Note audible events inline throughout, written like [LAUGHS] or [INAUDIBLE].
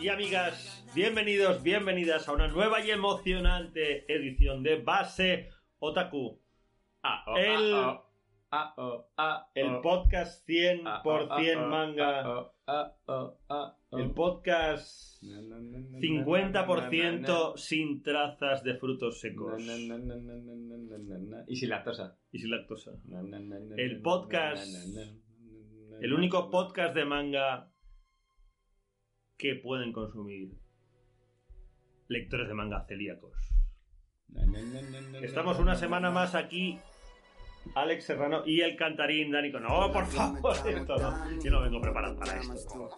y amigas, bienvenidos, bienvenidas a una nueva y emocionante edición de Base Otaku. El, el podcast 100% manga. El podcast 50% sin trazas de frutos secos. Y sin lactosa. Y sin lactosa. El podcast... El único podcast de manga que pueden consumir lectores de manga celíacos. Estamos na, una na, semana na, más aquí. Alex Serrano y el cantarín Danico. No, por favor, esto no. Yo no vengo preparado para esto.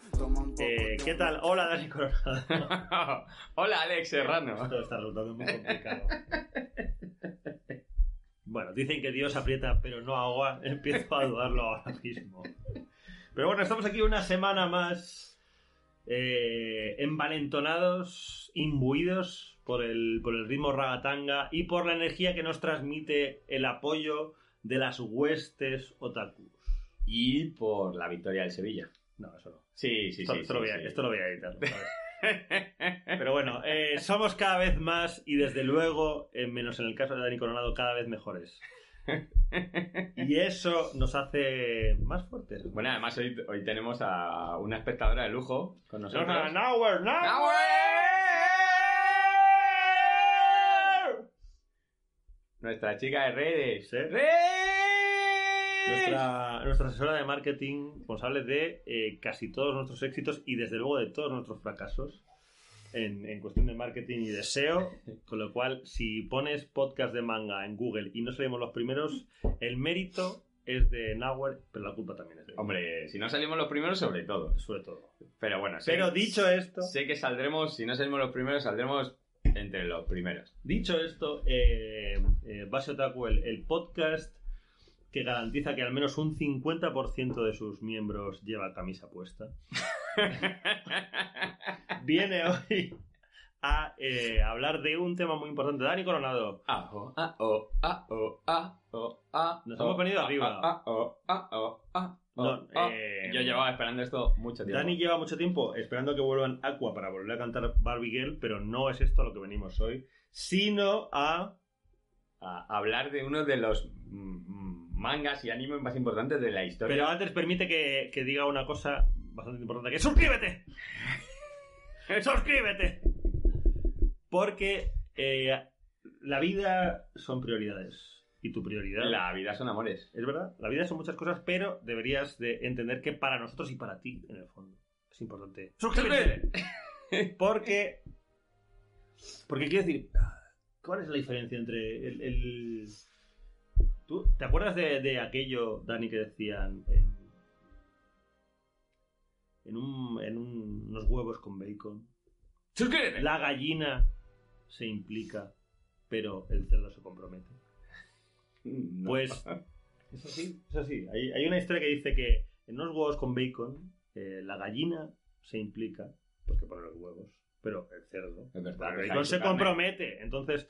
Eh, ¿Qué tal? Hola, Dani Coronado. [LAUGHS] Hola, Alex Serrano. Esto está resultando muy complicado. Bueno, dicen que Dios aprieta pero no agua. [LAUGHS] Empiezo a dudarlo ahora mismo. Pero bueno, estamos aquí una semana más eh, envalentonados, imbuidos por el, por el ritmo ragatanga y por la energía que nos transmite el apoyo de las huestes otakus. Y por la victoria del Sevilla. No, eso no. Sí, sí, Esto, sí. esto sí, lo, voy a, sí. esto lo voy a editar. [LAUGHS] Pero bueno, eh, somos cada vez más y desde luego, eh, menos en el caso de Dani Coronado, cada vez mejores. [LAUGHS] Y eso nos hace más fuertes. Bueno, además hoy, hoy tenemos a una espectadora de lujo con nosotros. Nowhere, nowhere, Nuestra chica de redes. ¡Redes! Nuestra, nuestra asesora de marketing responsable de eh, casi todos nuestros éxitos y desde luego de todos nuestros fracasos en, en cuestión de marketing y de SEO. Con lo cual, si pones podcast de manga en Google y no salimos los primeros, el mérito es de Nowhere, pero la culpa también es de Hombre, si no salimos los primeros, sobre todo. sobre todo. Pero bueno, sé, Pero dicho esto, sé que saldremos, si no salimos los primeros, saldremos entre los primeros. dicho esto, eh, eh, Base Otaku, el, el podcast que garantiza que al menos un 50% de sus miembros lleva camisa puesta. [LAUGHS] viene hoy a eh, hablar de un tema muy importante. Dani Coronado, ah, oh, ah, oh, ah, Nos hemos venido arriba. No, eh, Yo llevaba esperando esto mucho tiempo. Dani lleva mucho tiempo esperando que vuelvan Aqua para volver a cantar Barbie Girl, pero no es esto a lo que venimos hoy, sino a... a hablar de uno de los mm, mm, mangas y animes más importantes de la historia. Pero antes permite que, que diga una cosa bastante importante, que ¡suscríbete! [LAUGHS] ¡Suscríbete! Porque eh, la vida son prioridades. Y tu prioridad... La vida son amores. Es verdad, la vida son muchas cosas, pero deberías de entender que para nosotros y para ti, en el fondo, es importante. ¡Suscríbete! [LAUGHS] Porque. Porque quiero decir, ¿cuál es la diferencia entre el. el- ¿Tú te acuerdas de, de aquello, Dani, que decían en. En, un, en un- unos huevos con bacon? ¡Suscríbete! La gallina se implica, pero el cerdo se compromete. No. Pues [LAUGHS] es así, es así. Hay, hay una historia que dice que en unos huevos con bacon, eh, la gallina se implica, porque pone los huevos, pero el cerdo, Es verdad, el que bacon se compromete. Entonces,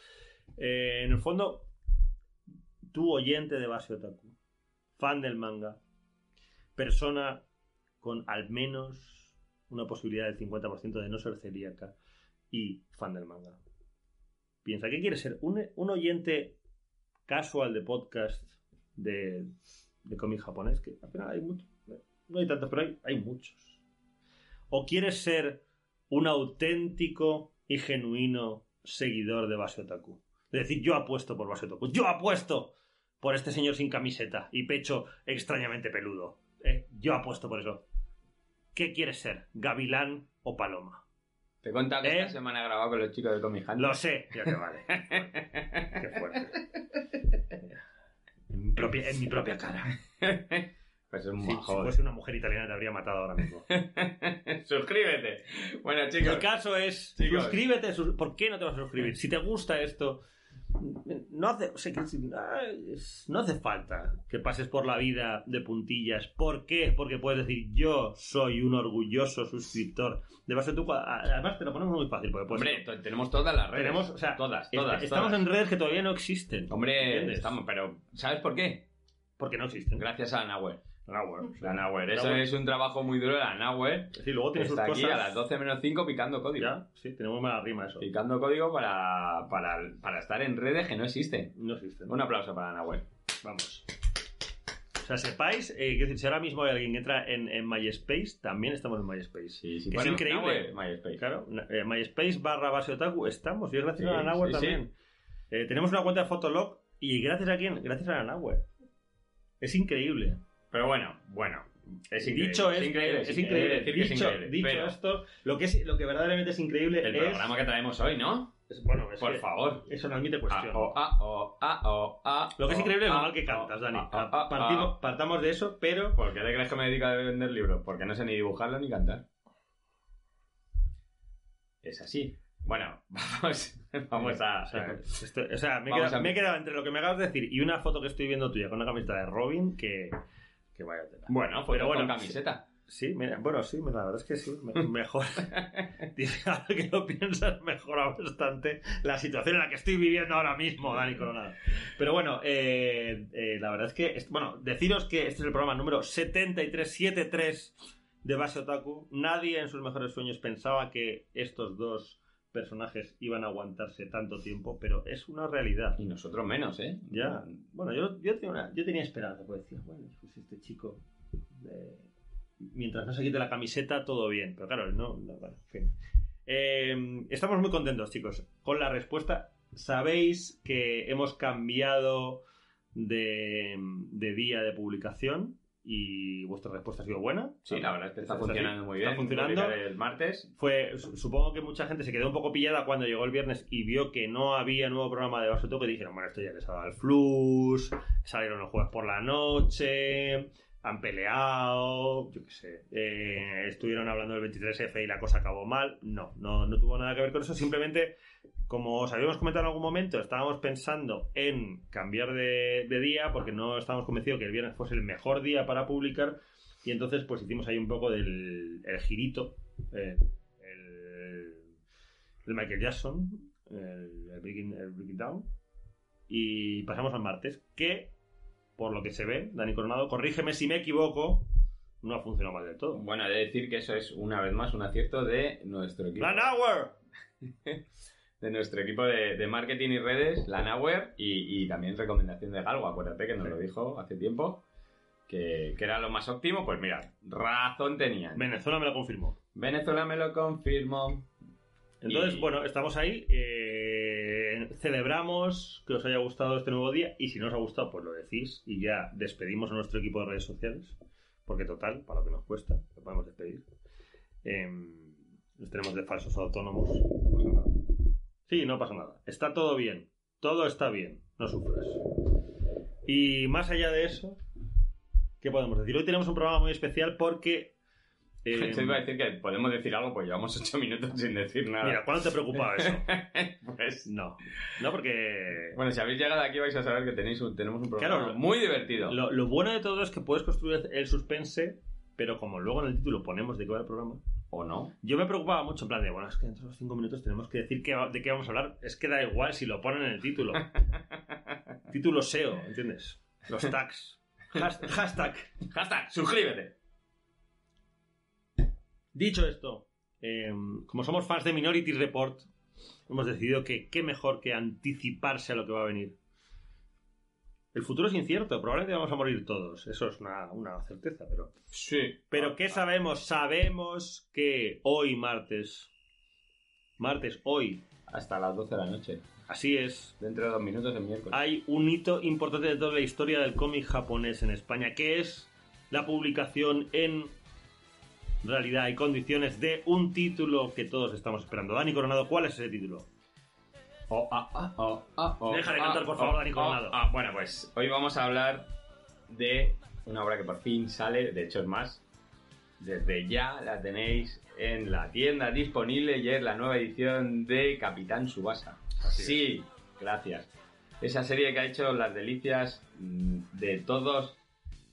eh, en el fondo, tú oyente de Base Otaku, fan del manga, persona con al menos una posibilidad del 50% de no ser celíaca y fan del manga. Piensa, ¿qué quieres ser? ¿Un, oyente casual de podcast de, de cómic japonés? Que apenas hay muchos. No hay tantos, pero hay, muchos. ¿O quieres ser un auténtico y genuino seguidor de Base Otaku? Es decir, yo apuesto por Base Otaku. ¡Yo apuesto por este señor sin camiseta y pecho extrañamente peludo! Eh, yo apuesto por eso. ¿Qué quieres ser? ¿Gavilán o paloma? Te he contado que ¿Eh? esta semana he grabado con los chicos de Comic Hand. Lo sé, ya que vale. [LAUGHS] Qué fuerte. En mi propia, en mi propia cara. Pues es un Si, si fuese una mujer italiana te habría matado ahora mismo. [LAUGHS] Suscríbete. Bueno, El chicos. caso es, Chicos. suscríbete. sus- ¿Por qué no te vas a suscribir? Si te gusta esto, no hace, o sea, que si- es- no hace falta que pases por la vida de puntillas. ¿Por qué? Porque puedes decir, yo soy un orgulloso suscriptor de Base Tuco. Además, te lo ponemos muy fácil. Porque Hombre, tenemos todas las redes. tenemos, o sea, todas, todas. estamos todas. en redes que todavía no existen. Hombre, ¿entiendes? estamos, pero ¿sabes por qué? Porque no existen. Gracias a Nahue. Bueno, La. Eso es un trabajo muy duro de la Nahue. Sí, luego tiene sus Está cosas. aquí a las 12 menos 5 picando código. Ya, sí, tenemos mala rima eso. Picando código para, para, para estar en redes que no existen. No existen. Un aplauso para Nahue. Vamos. O sea, sepáis, eh, quiero decir, si ahora mismo hay alguien que entra en, en MySpace, también estamos en MySpace. Sí, sí, Que es increíble. Nahue, MySpace. Claro, eh, MySpace barra base otaku, estamos. Y es gracias Sí, a la Nahue sí, sí. también. Eh, tenemos una cuenta de Fotolog y gracias a quién? Gracias a la Nahue. Es increíble. Pero bueno, bueno. Es increíble. Dicho es es, increíble. es increíble. es Dicho, increíble. dicho Pero esto, lo que, es, lo que verdaderamente es increíble el es, programa que traemos hoy, ¿no? Bueno, Por favor. eso no admite cuestión. ah, oh, ah, oh, ah, Lo que es increíble es lo mal que cantas, Dani. Partimos- partamos de eso, pero ¿Por qué te crees que me dedico a vender libros? Porque no sé ni dibujarlo ni cantar. Es así. Bueno, [LAUGHS] vamos, vamos a... O sea, esto- o sea, me, he quedado, a- me he quedado entre lo que me acabas de decir y una foto que estoy viendo tuya con una camiseta de Robin que, que vaya tela. Bueno, Pero pero bueno, con camiseta. Sí, mira, bueno, sí, la verdad es que sí, me- mejor. [LAUGHS] Dice, ahora que lo piensas, mejora bastante la situación en la que estoy viviendo ahora mismo, Dani Coronado. Pero bueno, eh, eh, la verdad es que, bueno, deciros que este es el programa número 7373 de Base Otaku. Nadie en sus mejores sueños pensaba que estos dos personajes iban a aguantarse tanto tiempo, pero es una realidad. Y nosotros menos, ¿eh? Ya, bueno, yo, yo, tenía, una- yo tenía esperanza, pues decía, bueno, pues este chico, eh, mientras no se quite la camiseta, todo bien. Pero claro, no, no, bueno, en fin. Eh, estamos muy contentos, chicos, con la respuesta. Sabéis que hemos cambiado de, de día de publicación y vuestra respuesta ha sido buena. Sí, la verdad es que está funcionando muy Está bien. funcionando. Publicar El martes. Fue, su- supongo que mucha gente se quedó un poco pillada cuando llegó el viernes y vio que no había nuevo programa de Basoto que dijeron, bueno, esto ya les ha dado el flux, salieron los jueves por la noche, han peleado, yo qué sé, eh, estuvieron hablando del 23F y la cosa acabó mal. No, no, no tuvo nada que ver con eso, simplemente, como os habíamos comentado en algún momento, estábamos pensando en cambiar de, día porque no estábamos convencidos que el viernes fuese el mejor día para publicar. Y entonces pues hicimos ahí un poco del el girito, eh, el, el Michael Jackson, el breaking, el Breaking Down. Y pasamos al martes que por lo que se ve, Dani Coronado, corrígeme si me equivoco, no ha funcionado mal del todo. Bueno, he de decir que eso es una vez más un acierto de nuestro equipo. ¡La Hour! [LAUGHS] de nuestro equipo de, de marketing y redes, la Nowhere, y, y también recomendación de Galgo, acuérdate que nos lo dijo hace tiempo, que, que era lo más óptimo, pues mira, razón tenían. Venezuela me lo confirmó. Venezuela me lo confirmó. Entonces, Y- bueno, estamos ahí. eh, celebramos que os haya gustado este nuevo día. Y si no os ha gustado, pues lo decís. Y ya despedimos a nuestro equipo de redes sociales. Porque total, para lo que nos cuesta, lo podemos despedir. Em, nos tenemos de falsos autónomos. No pasa nada. Sí, no pasa nada. Está todo bien. Todo está bien. No sufras. Y más allá de eso, ¿qué podemos decir? Hoy tenemos un programa muy especial porque. Em, Te iba a decir que podemos decir algo, pues llevamos ocho minutos sin decir nada. mira, ¿cuándo te preocupaba eso? [LAUGHS] pues No, no porque Bueno, si habéis llegado aquí vais a saber que tenéis un- tenemos un programa Claro, muy divertido. lo, lo bueno de todo es que puedes construir el suspense, pero como luego en el título ponemos de qué va el programa, ¿O no? yo me preocupaba mucho en plan de, bueno, es que dentro de los cinco minutos tenemos que decir qué de qué vamos a hablar, es que da igual si lo ponen en el título. [LAUGHS] título SEO, ¿entiendes? Los tags. [LAUGHS] Has- hashtag. Hashtag, suscríbete. Dicho esto, eh, como somos fans de Minority Report, hemos decidido que qué mejor que anticiparse a lo que va a venir. El futuro es incierto, probablemente vamos a morir todos, eso es una, una certeza, pero... Sí. Pero ¿qué sabemos? Sabemos que hoy martes, martes, hoy, Hasta las 12 de la noche. así es, Dentro de dos minutos el miércoles. hay un hito importante de toda la historia del cómic japonés en España, que es la publicación en realidad y condiciones de un título que todos estamos esperando. Dani Coronado, ¿cuál es ese título? Oh, ah, ah, oh, ah, oh, Deja de cantar, por favor, Dani Coronado. bueno, pues hoy vamos a hablar de una obra que por fin sale, de hecho es más, desde ya la tenéis en la tienda disponible y es la nueva edición de Capitán Subasa. Sí, Gracias. Esa serie que ha hecho las delicias mm, de todos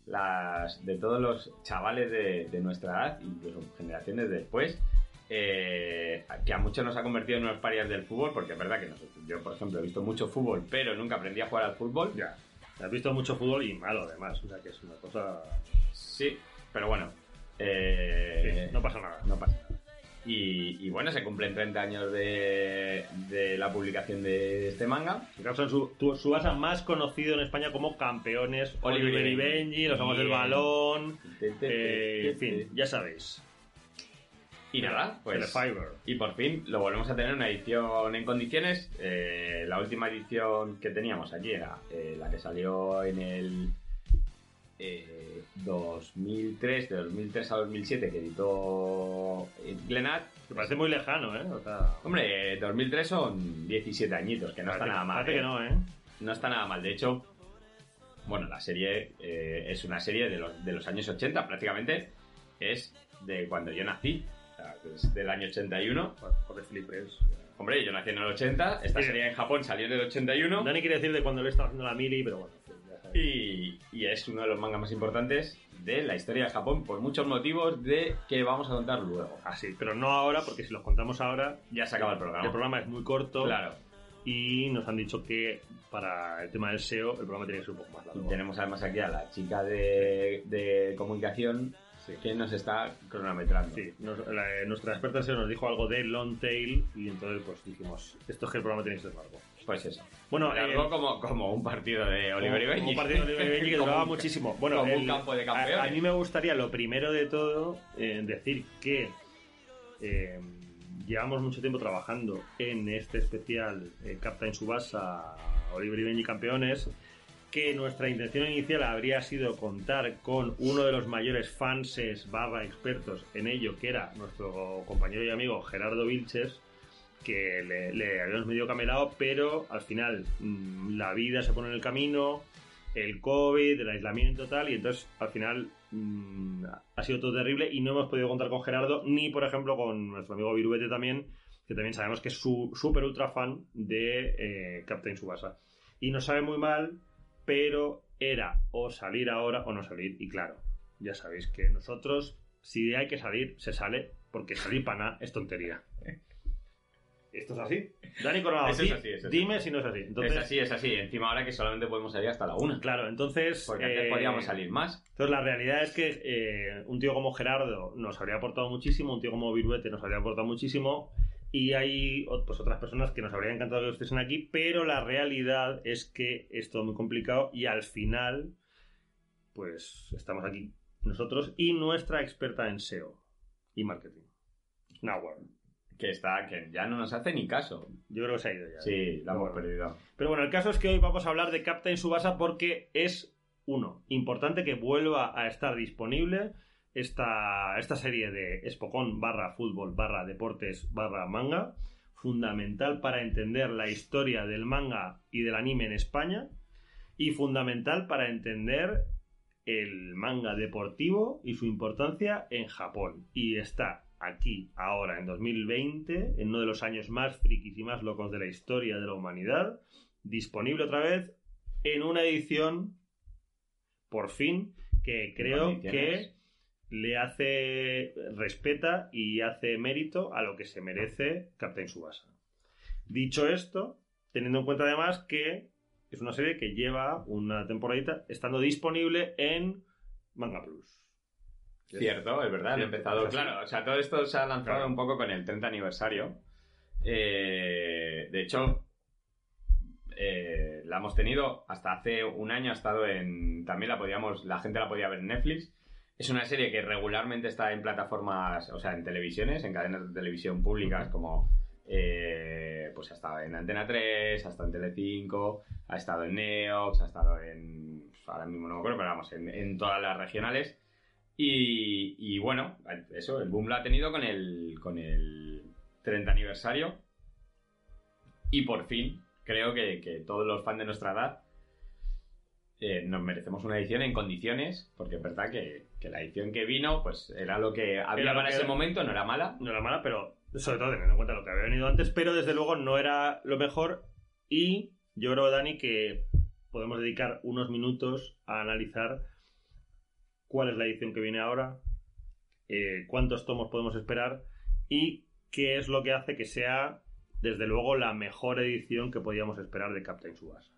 las de todos los chavales de, de nuestra edad, incluso generaciones después, eh, que a muchos nos ha convertido en unos parias del fútbol, porque es verdad que nosotros- yo, por ejemplo, he visto mucho fútbol, pero nunca aprendí a jugar al fútbol. Ya. Has visto mucho fútbol y malo además. O sea que es una cosa. Sí, pero bueno. eh, Sí, no pasa nada. no pasa nada. Y, y bueno, se cumplen 30 años de, de la publicación de este manga. De su, tu- Subasa más conocido en España como campeones Oliver y Benji, los amos del balón. eh, en fin, ya sabéis. Y nada, pues. Telefiber. Y por fin lo volvemos a tener una edición en condiciones. Eh, la última edición que teníamos aquí era eh, la que salió en el eh, 2003, de 2003 a 2007, que editó eh, Glenat. Me parece muy lejano, ¿eh? O sea, Hombre, eh, 2003 son 17 añitos, que no está nada mal. parece ¿eh? que no, ¿eh? No está nada mal. De hecho, bueno, la serie eh, es una serie de los, de los años 80, prácticamente es de cuando yo nací. O sea, es del año 81. Por flipes. Hombre, yo nací en el 80, esta Sí. serie en Japón salió en el 81 Dani quiere decir de cuando le estaba haciendo la mili, pero bueno. Y, y es uno de los mangas más importantes de la historia de Japón por muchos motivos de que vamos a contar luego. Así, pero no ahora, porque si los contamos ahora, Ya se acaba el programa. el programa es muy corto. Claro. Y nos han dicho que para el tema del SEO, el programa tiene que ser un poco más Y largo. tenemos además aquí a la chica de, de comunicación Sí. que nos está cronometrando. Sí, nos- la- nuestra experta en SEO nos dijo algo de long tail y entonces pues dijimos, esto es que el programa tiene que ser largo. Pues eso. Bueno, eh, como, como un partido de Oliver y como- un partido de Oliver y Benji que [LAUGHS] duraba muchísimo. Bueno, como un campo de a, campeones. a mí me gustaría, lo primero de todo, eh, decir que eh, llevamos mucho tiempo trabajando en este especial eh, Captain Subasa, Oliver y Benji campeones, que nuestra intención inicial habría sido contar con uno de los mayores fanses barra expertos en ello, que era nuestro compañero y amigo Gerardo Vilches, que le, habíamos medio camelado, pero al final mm, la vida se pone en el camino, el COVID, el aislamiento tal, y entonces al final mm, ha sido todo terrible y no hemos podido contar con Gerardo, ni por ejemplo con nuestro amigo Viruete también, que también sabemos que es súper ultra fan de eh, Captain Subasa. Y nos sabe muy mal, pero era o salir ahora o no salir, y claro, ya sabéis que nosotros, si hay que salir, se sale, porque salir para nada es tontería. Esto es así. Dani Coronado, Eso es así, eso es así. dime si no es así. Entonces, Es así, es así. Encima ahora que solamente podemos salir hasta la una. Claro, entonces. Porque antes eh, podíamos salir más. Entonces, la realidad es que eh, un tío como Gerardo nos habría aportado muchísimo, un tío como Viruete nos habría aportado muchísimo, y hay pues, otras personas que nos habrían encantado que estuviesen aquí, pero la realidad es que es todo muy complicado y al final, pues estamos aquí nosotros y nuestra experta en SEO y marketing. Nowhere. Que está, que ya no nos hace ni caso. Yo creo que se ha ido ya. Sí, la hemos perdido. Pero bueno, el caso es que hoy vamos a hablar de Captain Subasa porque es, uno, importante que vuelva a estar disponible esta, esta serie de Espocón barra fútbol barra deportes barra manga, fundamental para entender la historia del manga y del anime en España y fundamental para entender el manga deportivo y su importancia en Japón. Y está aquí, ahora, en 2020, en uno de los años más frikis y más locos de la historia de la humanidad, disponible otra vez en una edición, por fin, que creo que le hace, respeta y hace mérito a lo que se merece Captain Subasa. Dicho esto, teniendo en cuenta además que es una serie que lleva una temporadita estando disponible en Manga Plus. Cierto, es verdad, han Cierto, empezado. Claro, o sea, todo esto se ha lanzado Claro. un poco con el 30 aniversario. Eh, de hecho, eh, la hemos tenido hasta hace un año, ha estado en. También la podíamos, la gente la podía ver en Netflix. Es una serie que regularmente está en plataformas, o sea, en televisiones, en cadenas de televisión públicas como. eh, pues ha estado en Antena 3, ha estado en Telecinco, ha estado en Neox, ha estado en. Ahora mismo no me acuerdo, pero vamos, en, en todas las regionales. Y, y bueno, eso, el boom lo ha tenido con el, con el 30 aniversario. Y por fin, creo que, que todos los fans de nuestra edad eh, nos merecemos una edición en condiciones, porque es verdad que, que la edición que vino, pues era lo que había para ese momento, no era mala. No era mala, pero sobre todo teniendo en cuenta lo que había venido antes, pero desde luego no era lo mejor y yo creo, Dani, que podemos dedicar unos minutos a analizar cuál es la edición que viene ahora, eh, cuántos tomos podemos esperar y qué es lo que hace que sea, desde luego, la mejor edición que podíamos esperar de Captain Subasa.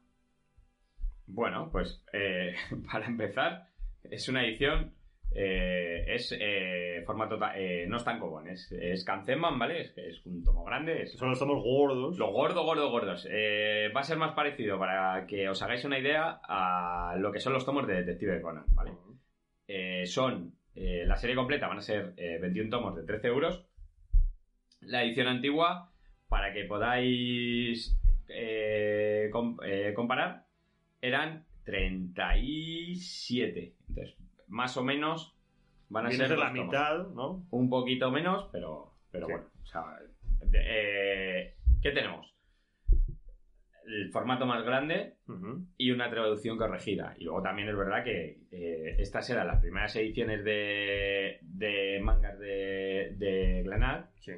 Bueno, pues eh, [LAUGHS] para empezar, es una edición. eh, es eh, formato. no es tan común, es, es ¿vale? Es, es un tomo grande. Es, Son los tomos gordos. Lo gordo, gordo, gordos. Va a ser más parecido, para que os hagáis una idea, a lo que son los tomos de Detective Conan, ¿vale? Eh, son. eh, la serie completa van a ser eh, 21 tomos de 13 euros. La edición antigua, para que podáis eh, com- comparar, eran 37. Entonces, más o menos van a Viene ser la mitad, ¿no? Un poquito menos, pero, pero Sí. bueno. O sea, de- ¿Qué tenemos? El formato más grande, y una traducción corregida. Y luego también es verdad que eh, estas eran las primeras ediciones de, de mangas de, de Glenad. Sí.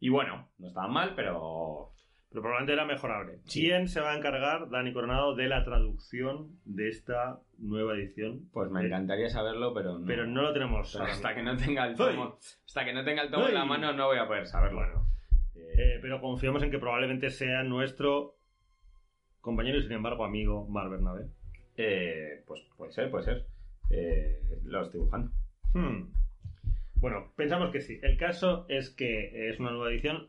Y bueno, no estaban mal, pero Pero probablemente era mejorable. Sí. ¿Quién se va a encargar, Dani Coronado, de la traducción de esta nueva edición? pues me Eh, encantaría saberlo, pero no. Pero no lo tenemos. Pero hasta que no tenga el tomo, hasta que no tenga el tomo en la mano no voy a poder saberlo. Bueno, eh, pero confiamos en que probablemente sea nuestro compañero y sin embargo amigo Mar Bernabé. eh, pues puede ser, puede ser. Eh, lo estoy buscando. Hmm. Bueno, pensamos que sí. El caso es que es una nueva edición.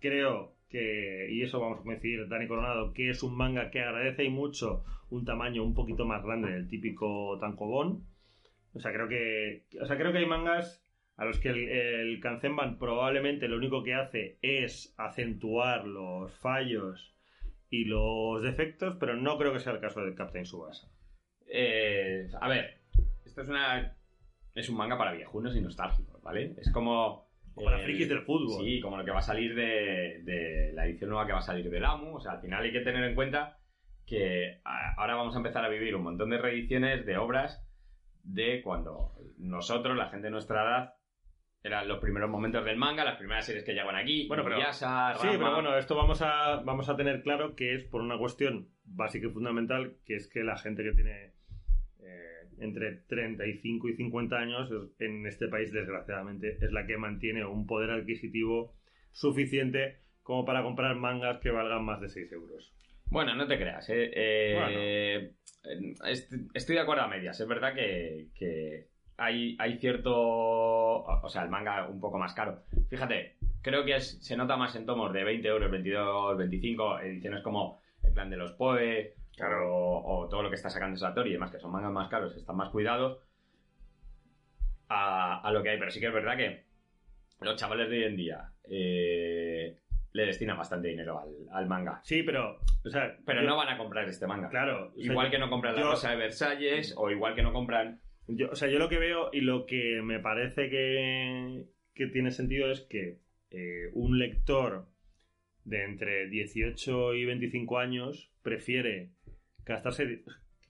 Creo que, y eso vamos a coincidir, Dani Coronado, que es un manga que agradece y mucho un tamaño un poquito más grande del típico tankobon. O sea, creo que, o sea, creo que hay mangas a los que el, el Kanzenban probablemente lo único que hace es acentuar los fallos y los defectos, pero no creo que sea el caso de Captain Subasa. Eh, a ver, esto es una. Es un manga para viejunos y nostálgicos, ¿vale? Es como. O para el- frikis del fútbol. Sí, como lo que va a salir de, de la edición nueva que va a salir del AMU. O sea, al final hay que tener en cuenta que a- ahora vamos a empezar a vivir un montón de reediciones de obras de cuando nosotros, la gente de nuestra edad, eran los primeros momentos del manga, las primeras series que llegan aquí. Bueno, pero- Inuyasha, Sí, pero bueno, esto vamos a, vamos a tener claro que es por una cuestión básica y fundamental, que es que la gente que tiene eh, entre 35 y 50 años en este país, desgraciadamente, es la que mantiene un poder adquisitivo suficiente como para comprar mangas que valgan más de 6 euros. Bueno, no te creas. eh, eh, est- Estoy de acuerdo a medias. Es verdad que, que hay, hay cierto... O sea, el manga un poco más caro. Fíjate, creo que es- se nota más en tomos de 20 euros, 22, 25, ediciones como El Clan de los Poe, Claro. o, o todo lo que está sacando Satori y demás, que son mangas más caros, están más cuidados a, a lo que hay. Pero sí que es verdad que los chavales de hoy en día eh, le destinan bastante dinero al, al manga. Sí, pero, o sea, Pero yo- no van a comprar este manga. Claro, o sea, Igual que no compran la yo- Rosa de Versalles o igual que no compran... Yo, o sea, yo lo que veo y lo que me parece que, que tiene sentido es que eh, un lector de entre 18 y 25 años prefiere gastarse.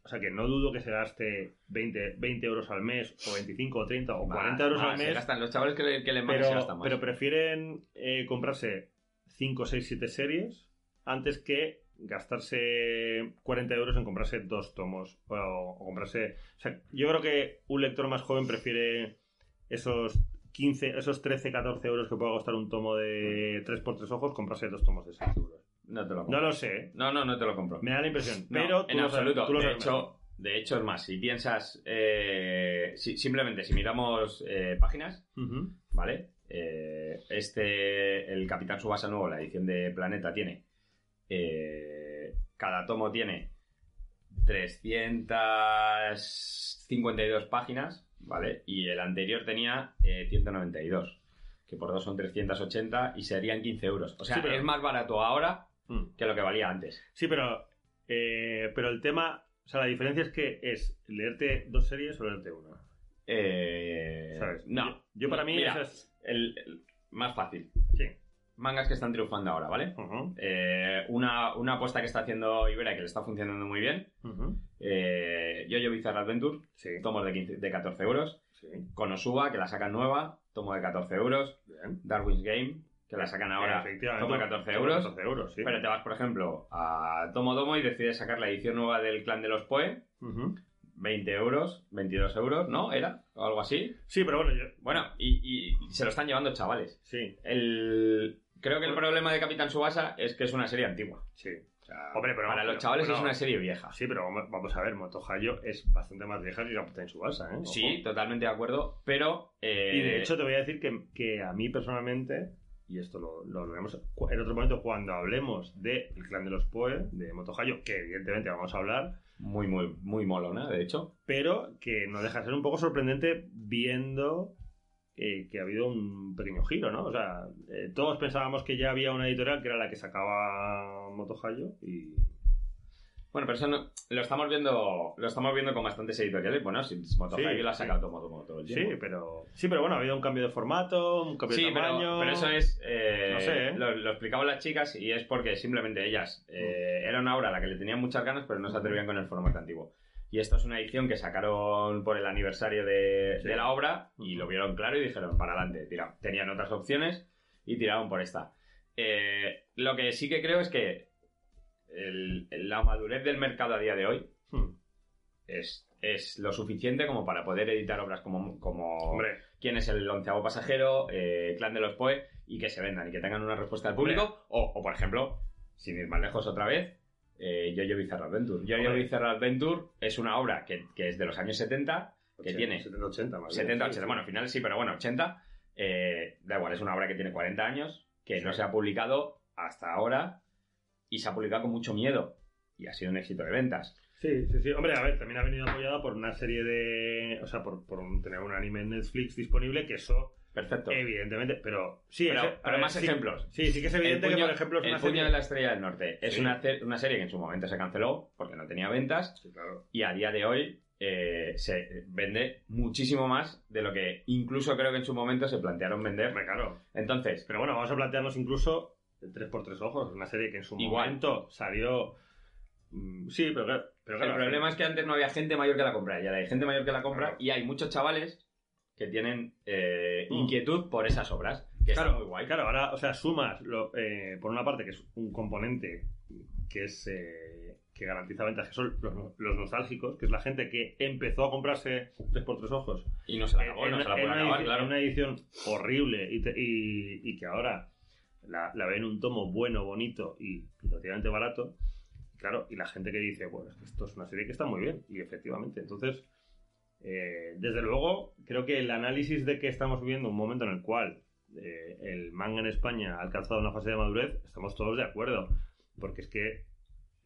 O sea, que no dudo que se gaste 20, 20 euros al mes, o 25 o 30 o 40 euros al se mes, gastan los chavales que le, que le mandan se pero, gastan más. pero prefieren eh, comprarse 5, 6, 7 series antes que gastarse 40 euros en comprarse dos tomos o, o comprarse... O sea, yo creo que un lector más joven prefiere esos 15, esos 13, 14 euros que pueda costar un tomo de 3x3 ojos, comprarse dos tomos de 6 euros. No te lo No compro. lo sé, No, no, no te lo compro. me da la impresión, No, pero tú en lo sabes- absoluto. tú lo de, sabes mejor. hecho, de hecho, es más, si piensas... eh, si- simplemente, si miramos eh, páginas. ¿vale? Eh, este, el Capitán Subasa nuevo, la edición de Planeta, tiene... eh, cada tomo tiene 352 páginas, ¿vale? Y el anterior tenía eh, 192, que por dos son 380 y serían 15 euros. O sea, Sí, pero- es más barato ahora Mm. que lo que valía antes. Sí, pero, eh, pero el tema, o sea, la diferencia es que es leerte dos series o leerte una. Eh, ¿Sabes? No. Yo, yo para mí Mira, esa es... el, el- más fácil. Sí. Mangas que están triunfando ahora, ¿vale? Eh, una, una apuesta que está haciendo Ibera y que le está funcionando muy bien. Eh, Yo-Yo Bizarre Adventure, Sí, tomos de, 15 de 14 euros. sí. Konosuba, que la sacan nueva, tomo de 14 euros. Bien. Darwin's Game, que la sacan ahora, Efectivamente. toma 14 Toma euros. 14 euros, sí. Pero te vas, por ejemplo, a Tomo Domo y decides sacar la edición nueva del Clan de los Poe, Ujú. 20 euros, 22 euros, ¿no? ¿Era? O algo así. Sí, pero bueno, yo... Bueno, y, y se lo están llevando chavales. Sí, El... Creo que el problema de Capitán Subasa es que es una serie antigua. sí. O sea, Hombre, pero- para los chavales bueno. es una serie vieja. Sí, pero vamos- vamos a ver, Motohayo es bastante más vieja que Captain Subasa, ¿eh? Ojo. Sí, totalmente de acuerdo, pero... eh, Y de hecho te voy a decir que, que a mí personalmente, y esto lo, lo veremos en otro momento cuando hablemos del clan de los Poe, de Motohayo, que evidentemente vamos a hablar, Muy, muy, muy molona, de hecho. pero que no deja de ser un poco sorprendente viendo eh, que ha habido un pequeño giro, ¿no? O sea, eh, todos pensábamos que ya había una editorial que era la que sacaba Motohayo y... Bueno, pero eso no- lo estamos viendo lo estamos viendo con bastantes editoriales. Bueno, si Motohayo Sí, lo ha sí. sacado Tomo Domo todo el Sí, pero, sí, pero bueno, ha habido un cambio de formato, un cambio Sí, de pero, tamaño... pero eso es. eh, No sé, ¿eh? lo, lo explicaban las chicas y es porque simplemente ellas. eh, era una obra a la que le tenían muchas ganas, pero no se atrevían con el formato antiguo. Y esto es una edición que sacaron por el aniversario de, Sí. de la obra y lo vieron claro y dijeron para adelante. Tira. Tenían otras opciones y tiraron por esta. Eh, lo que sí que creo es que el- la madurez del mercado a día de hoy Hmm. es, es lo suficiente como para poder editar obras como, como Hombre, quién es el onceavo pasajero, eh, Clan de los Poe, y que se vendan y que tengan una respuesta del público. O, o, por ejemplo, sin ir más lejos otra vez, eh, Jojo Bizarre Adventure. Jojo. Bizarre Adventure es una obra que, que es de los años 70, que tiene 70-80 más bien, 70, sí, 80, sí. bueno, al final sí, pero bueno, 80. eh, da igual, es una obra que tiene 40 años, que no se ha publicado hasta ahora y se ha publicado con mucho miedo. Y ha sido un éxito de ventas. Sí, sí, sí. Hombre, a ver, también ha venido apoyada por una serie de. O sea, por, por tener un anime en Netflix disponible, que eso, Perfecto. evidentemente. Pero sí, Pero- es- a pero ver, más sí. ejemplos. Sí, sí que es evidente el puño, que, por ejemplo, es el una puño serie. de la estrella del norte es Sí. una, una serie que en su momento se canceló porque no tenía ventas Sí, claro. y a día de hoy eh, se vende muchísimo más de lo que incluso creo que en su momento se plantearon vender. Hombre, claro. Entonces, Pero bueno, vamos a plantearnos incluso el 3x3 ojos, una serie que en su Igual. momento salió. mm, Sí, pero claro. Pero el claro, problema es que antes no había gente mayor que la compra y ahora hay gente mayor que la compra Claro. y hay muchos chavales que tienen eh, Mm. inquietud por esas obras, que Claro, está muy guay. Claro, ahora, o sea, sumas, lo- eh, por una parte, que es un componente que es eh, que garantiza ventas, que son los, los nostálgicos, que es la gente que empezó a comprarse 3x3 ojos Y no se la en, acabó, en no se la una- puede en acabar, edición, claro. en una edición horrible y, te- y- y que ahora la, la ven un tomo bueno, bonito y relativamente barato. Claro, y la gente que dice, bueno, es que esto es una serie que está muy bien. Y efectivamente, entonces, eh, desde luego, creo que el análisis de que estamos viviendo un momento en el cual eh, el manga en España ha alcanzado una fase de madurez, estamos todos de acuerdo. Porque es que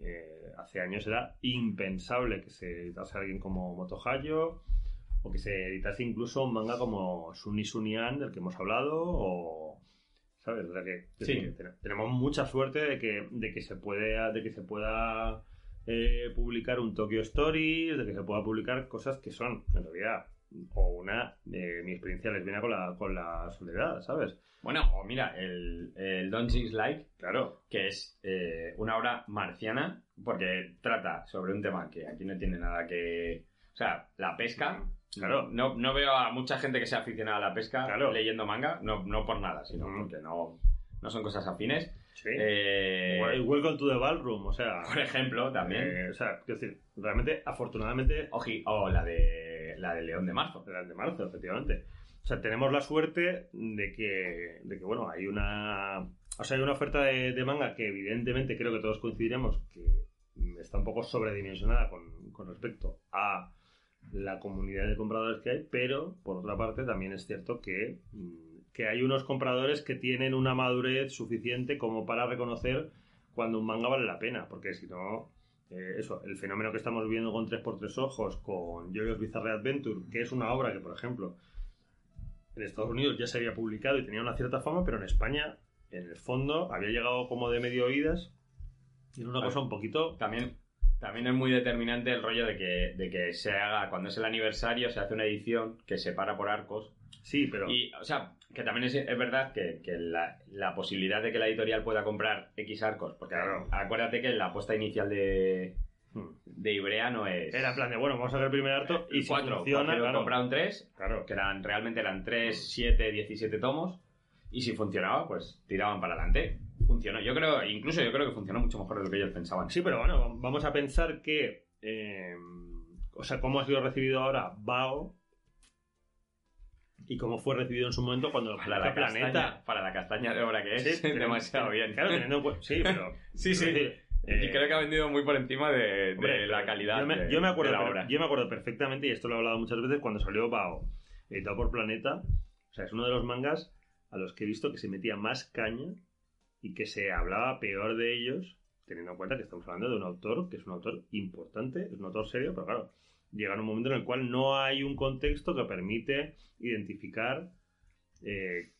eh, hace años era impensable que se editase alguien como Motohayo o que se editase incluso un manga como Sunny Sunian, del que hemos hablado, o... ¿Sabes? O sea que, que Sí. sí, que ten- tenemos mucha suerte de que, de que se puede, de que se pueda eh, publicar un Tokyo Stories, de que se pueda publicar cosas que son, en realidad, o una, eh, mi experiencia lesbiana con la, con la soledad, ¿sabes? Bueno, o mira, el, el Don't Jinx Like, Claro. que es eh, una obra marciana, porque trata sobre un tema que aquí no tiene nada que... O sea, la pesca. Claro. No, no veo a mucha gente que sea aficionada a la pesca Claro. leyendo manga, no, no por nada, sino porque no, no son cosas afines. Sí. Eh, Wel- Welcome to the Ballroom, o sea... por ejemplo, también. eh, o sea, quiero decir, realmente, afortunadamente, Oji- o la de la de León de Marzo. el de marzo, efectivamente. O sea, tenemos la suerte de que, de que bueno, hay una, o sea, hay una oferta de, de manga que evidentemente creo que todos coincidiremos que está un poco sobredimensionada con, con respecto a la comunidad de compradores que hay, pero por otra parte también es cierto que, mm, que hay unos compradores que tienen una madurez suficiente como para reconocer cuando un manga vale la pena, porque si no, eh, eso, el fenómeno que estamos viendo con 3x3 ojos, con Jojo's Bizarre Adventure, que es una obra que, por ejemplo, en Estados Unidos ya se había publicado y tenía una cierta fama, pero en España, en el fondo, había llegado como de medio oídas y era una cosa un poquito... También, también es muy determinante el rollo de que, de que se haga, cuando es el aniversario, se hace una edición que se para por arcos. Sí, pero... Y, o sea, que también es, es verdad que, que la, la posibilidad de que la editorial pueda comprar X arcos, porque Claro. acuérdate que la apuesta inicial de, hmm, de Ibrea no es... Era plan de, bueno, vamos a ver el primer harto y si cuatro, funciona... cogieron, claro, compraron tres, claro, que eran, realmente eran 3, 7, 17 tomos. Y si funcionaba, pues tiraban para adelante. Funcionó. Yo creo, incluso yo creo que funcionó mucho mejor de lo que ellos pensaban. Sí, pero bueno, vamos a pensar que. eh, o sea, cómo ha sido recibido ahora Bao y cómo fue recibido en su momento cuando Para la, Planeta. castaña, para la castaña de obra que es, Sí, [LAUGHS] demasiado pero- bien. Claro, teniendo Sí, pero. [LAUGHS] Sí, sí. y eh, creo que ha vendido muy por encima de, la calidad Yo me, de, yo me acuerdo, de la obra. yo me acuerdo perfectamente, y esto lo he hablado muchas veces, cuando salió Bao, editado por Planeta. O sea, es uno de los mangas a los que he visto que se metía más caña y que se hablaba peor de ellos, teniendo en cuenta que estamos hablando de un autor que es un autor importante, es un autor serio, pero claro, llega en un momento en el cual no hay un contexto que permite identificar eh,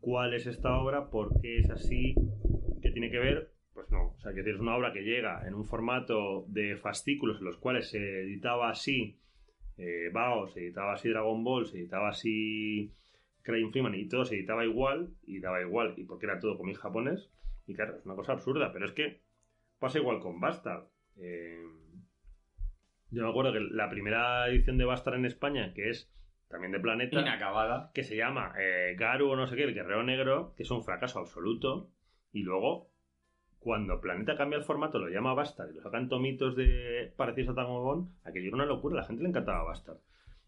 cuál es esta obra, por qué es así, qué tiene que ver. Pues no, o sea, que es una obra que llega en un formato de fascículos en los cuales se editaba así eh, Bao, se editaba así Dragon Ball, se editaba así Crying Freeman y todo se editaba igual y daba igual y porque era todo cómic japonés y claro, es una cosa absurda, pero es que pasa igual con Bastard. Eh, yo me acuerdo que la primera edición de Bastard en España, que es también de Planeta, Inacabada. que se llama eh, Garu o no sé qué, el Guerrero Negro, que es un fracaso absoluto. Y luego, cuando Planeta cambia el formato, lo llama Bastard y lo sacan tomitos de parecidos a Tangogon, aquello era una locura, a la gente le encantaba Bastard.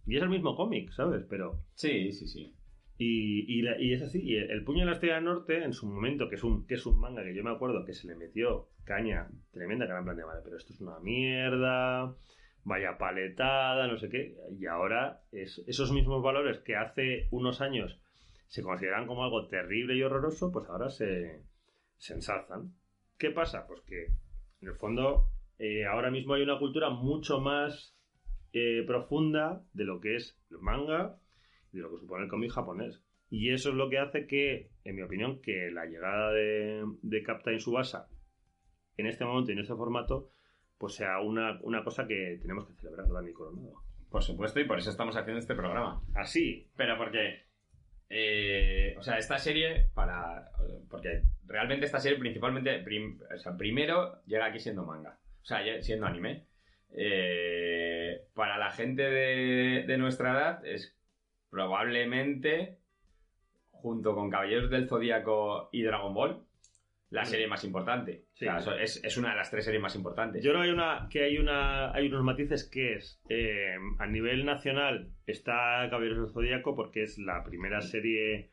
Y es el mismo cómic, ¿sabes? Pero. Sí, sí, sí. Y, y, la- y es así, y el, el Puño de la Estrella del Norte, en su momento, que es un, que es un manga que yo me acuerdo que se le metió caña tremenda, que era en plan de madre, pero esto es una mierda, vaya paletada, no sé qué, y ahora es, esos mismos valores que hace unos años se consideran como algo terrible y horroroso, pues ahora se, ensalzan. ¿Qué pasa? Pues que, en el fondo, eh, ahora mismo hay una cultura mucho más eh, profunda de lo que es el manga y de lo que supone el cómic japonés. Y eso es lo que hace que, en mi opinión, que la llegada de, de Captain Subasa en este momento y en este formato, pues sea una, una cosa que tenemos que celebrar, Dani Coronado. Por supuesto, y por eso estamos haciendo este programa. Así, Pero porque. eh, o sea, esta serie, para. Porque realmente esta serie, principalmente. prim- o sea, primero llega aquí siendo manga. O sea, siendo anime. Eh, para la gente de, de nuestra edad, es probablemente. Junto con Caballeros del Zodíaco y Dragon Ball, la serie más importante. Sí. O sea, eso es, es una de las tres series más importantes. Yo creo que hay, una, que hay, una, hay unos matices que es, eh, a nivel nacional está Caballeros del Zodíaco porque es la primera serie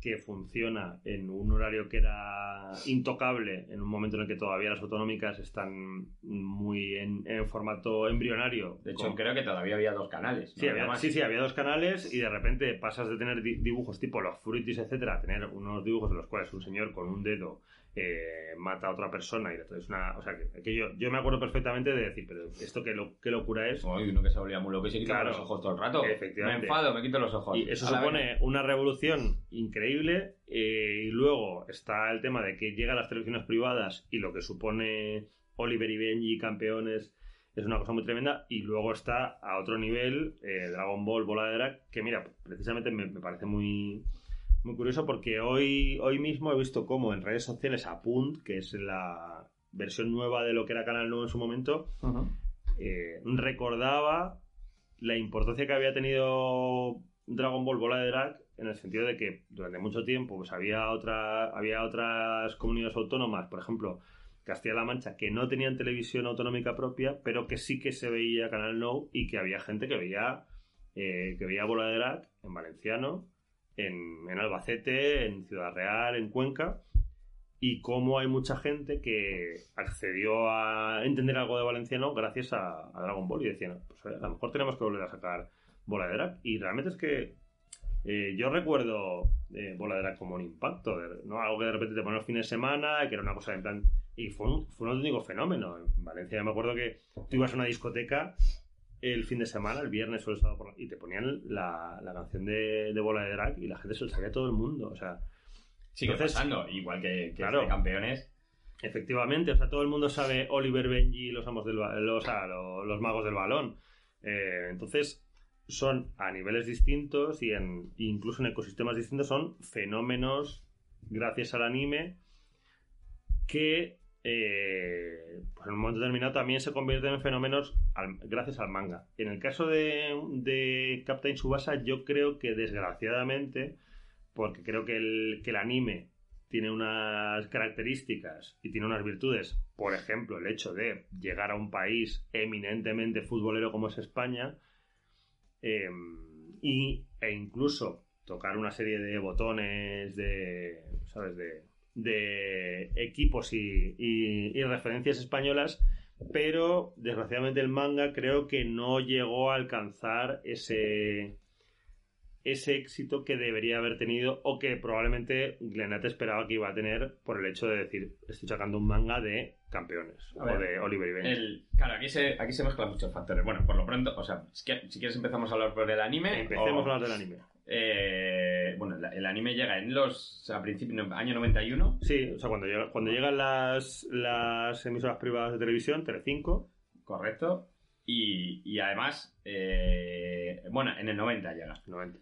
que funciona en un horario que era intocable en un momento en el que todavía las autonómicas están muy en, en formato embrionario. de hecho, Con- creo que todavía había dos canales. ¿no? Sí, había, sí, sí, había dos canales y de repente pasas de tener di- dibujos tipo los fruitis, etcétera, a tener unos dibujos en los cuales un señor con un dedo eh, mata a otra persona y es una, o sea, que, que yo, yo me acuerdo perfectamente de decir, pero esto qué, lo- qué locura es. Uy, uno que se volvía muy loco y se Claro. los ojos todo el rato. Efectivamente. Me enfado, me quito los ojos. Y eso supone vez. una revolución increíble. eh, y luego está el tema de que llega a las televisiones privadas y lo que supone Oliver y Benji campeones es una cosa muy tremenda. Y luego está a otro nivel eh, Dragon Ball Bola de Drag, que mira, precisamente me, me parece muy, muy curioso porque hoy, hoy mismo he visto cómo en redes sociales Apunt, que es la versión nueva de lo que era Canal 9 en su momento, eh, recordaba la importancia que había tenido Dragon Ball Bola de Drag en el sentido de que durante mucho tiempo pues había otra había otras comunidades autónomas, por ejemplo, Castilla-La Mancha, que no tenían televisión autonómica propia, pero que sí que se veía Canal No y que había gente que veía eh, que veía Bola de Drag en valenciano, en, Albacete, en Ciudad Real, en Cuenca, y cómo hay mucha gente que accedió a entender algo de valenciano gracias a, Dragon Ball y decían, pues a lo mejor tenemos que volver a sacar Bola de Drag. Y realmente es que eh, yo recuerdo eh, Bola de Drag como un impacto, ¿no? Algo que de repente te pones los fines de semana, que era una cosa en plan... Y fue un, fue un auténtico fenómeno. En Valencia yo me acuerdo que tú ibas a una discoteca el fin de semana, el viernes o el sábado, por la- y te ponían la, la canción de, de Bola de Drag y la gente se lo sabía todo el mundo. O sea, Sigue Entonces- pasando, igual que, que Claro. este campeones. Efectivamente, o sea, todo el mundo sabe Oliver Benji y los amos del los, lo- los magos del balón. Eh, entonces, son a niveles distintos y en, incluso en ecosistemas distintos son fenómenos gracias al anime que eh, pues en un momento determinado también se convierten en fenómenos gracias al manga. En el caso de, de Captain Subasa, yo creo que desgraciadamente porque creo que el, que el anime tiene unas características y tiene unas virtudes. Por ejemplo, el hecho de llegar a un país eminentemente futbolero como es España eh, y, e incluso tocar una serie de botones de, ¿sabes? De, de equipos y, y- y referencias españolas, pero desgraciadamente el manga creo que no llegó a alcanzar ese ese éxito que debería haber tenido o que probablemente Glenat esperaba que iba a tener por el hecho de decir estoy sacando un manga de campeones A o ver, de Oliver y Benji. El- claro, aquí se, aquí se mezclan muchos factores. Bueno, por lo pronto, o sea, si quieres empezamos a hablar por el anime. Empecemos o- a hablar del anime. Eh, bueno, el anime llega en los. a principios año 91. Sí, o sea, cuando, llega- cuando llegan las, las emisoras privadas de televisión, Telecinco, Correcto. Y, y además, eh, bueno, en el 90 llega. 90.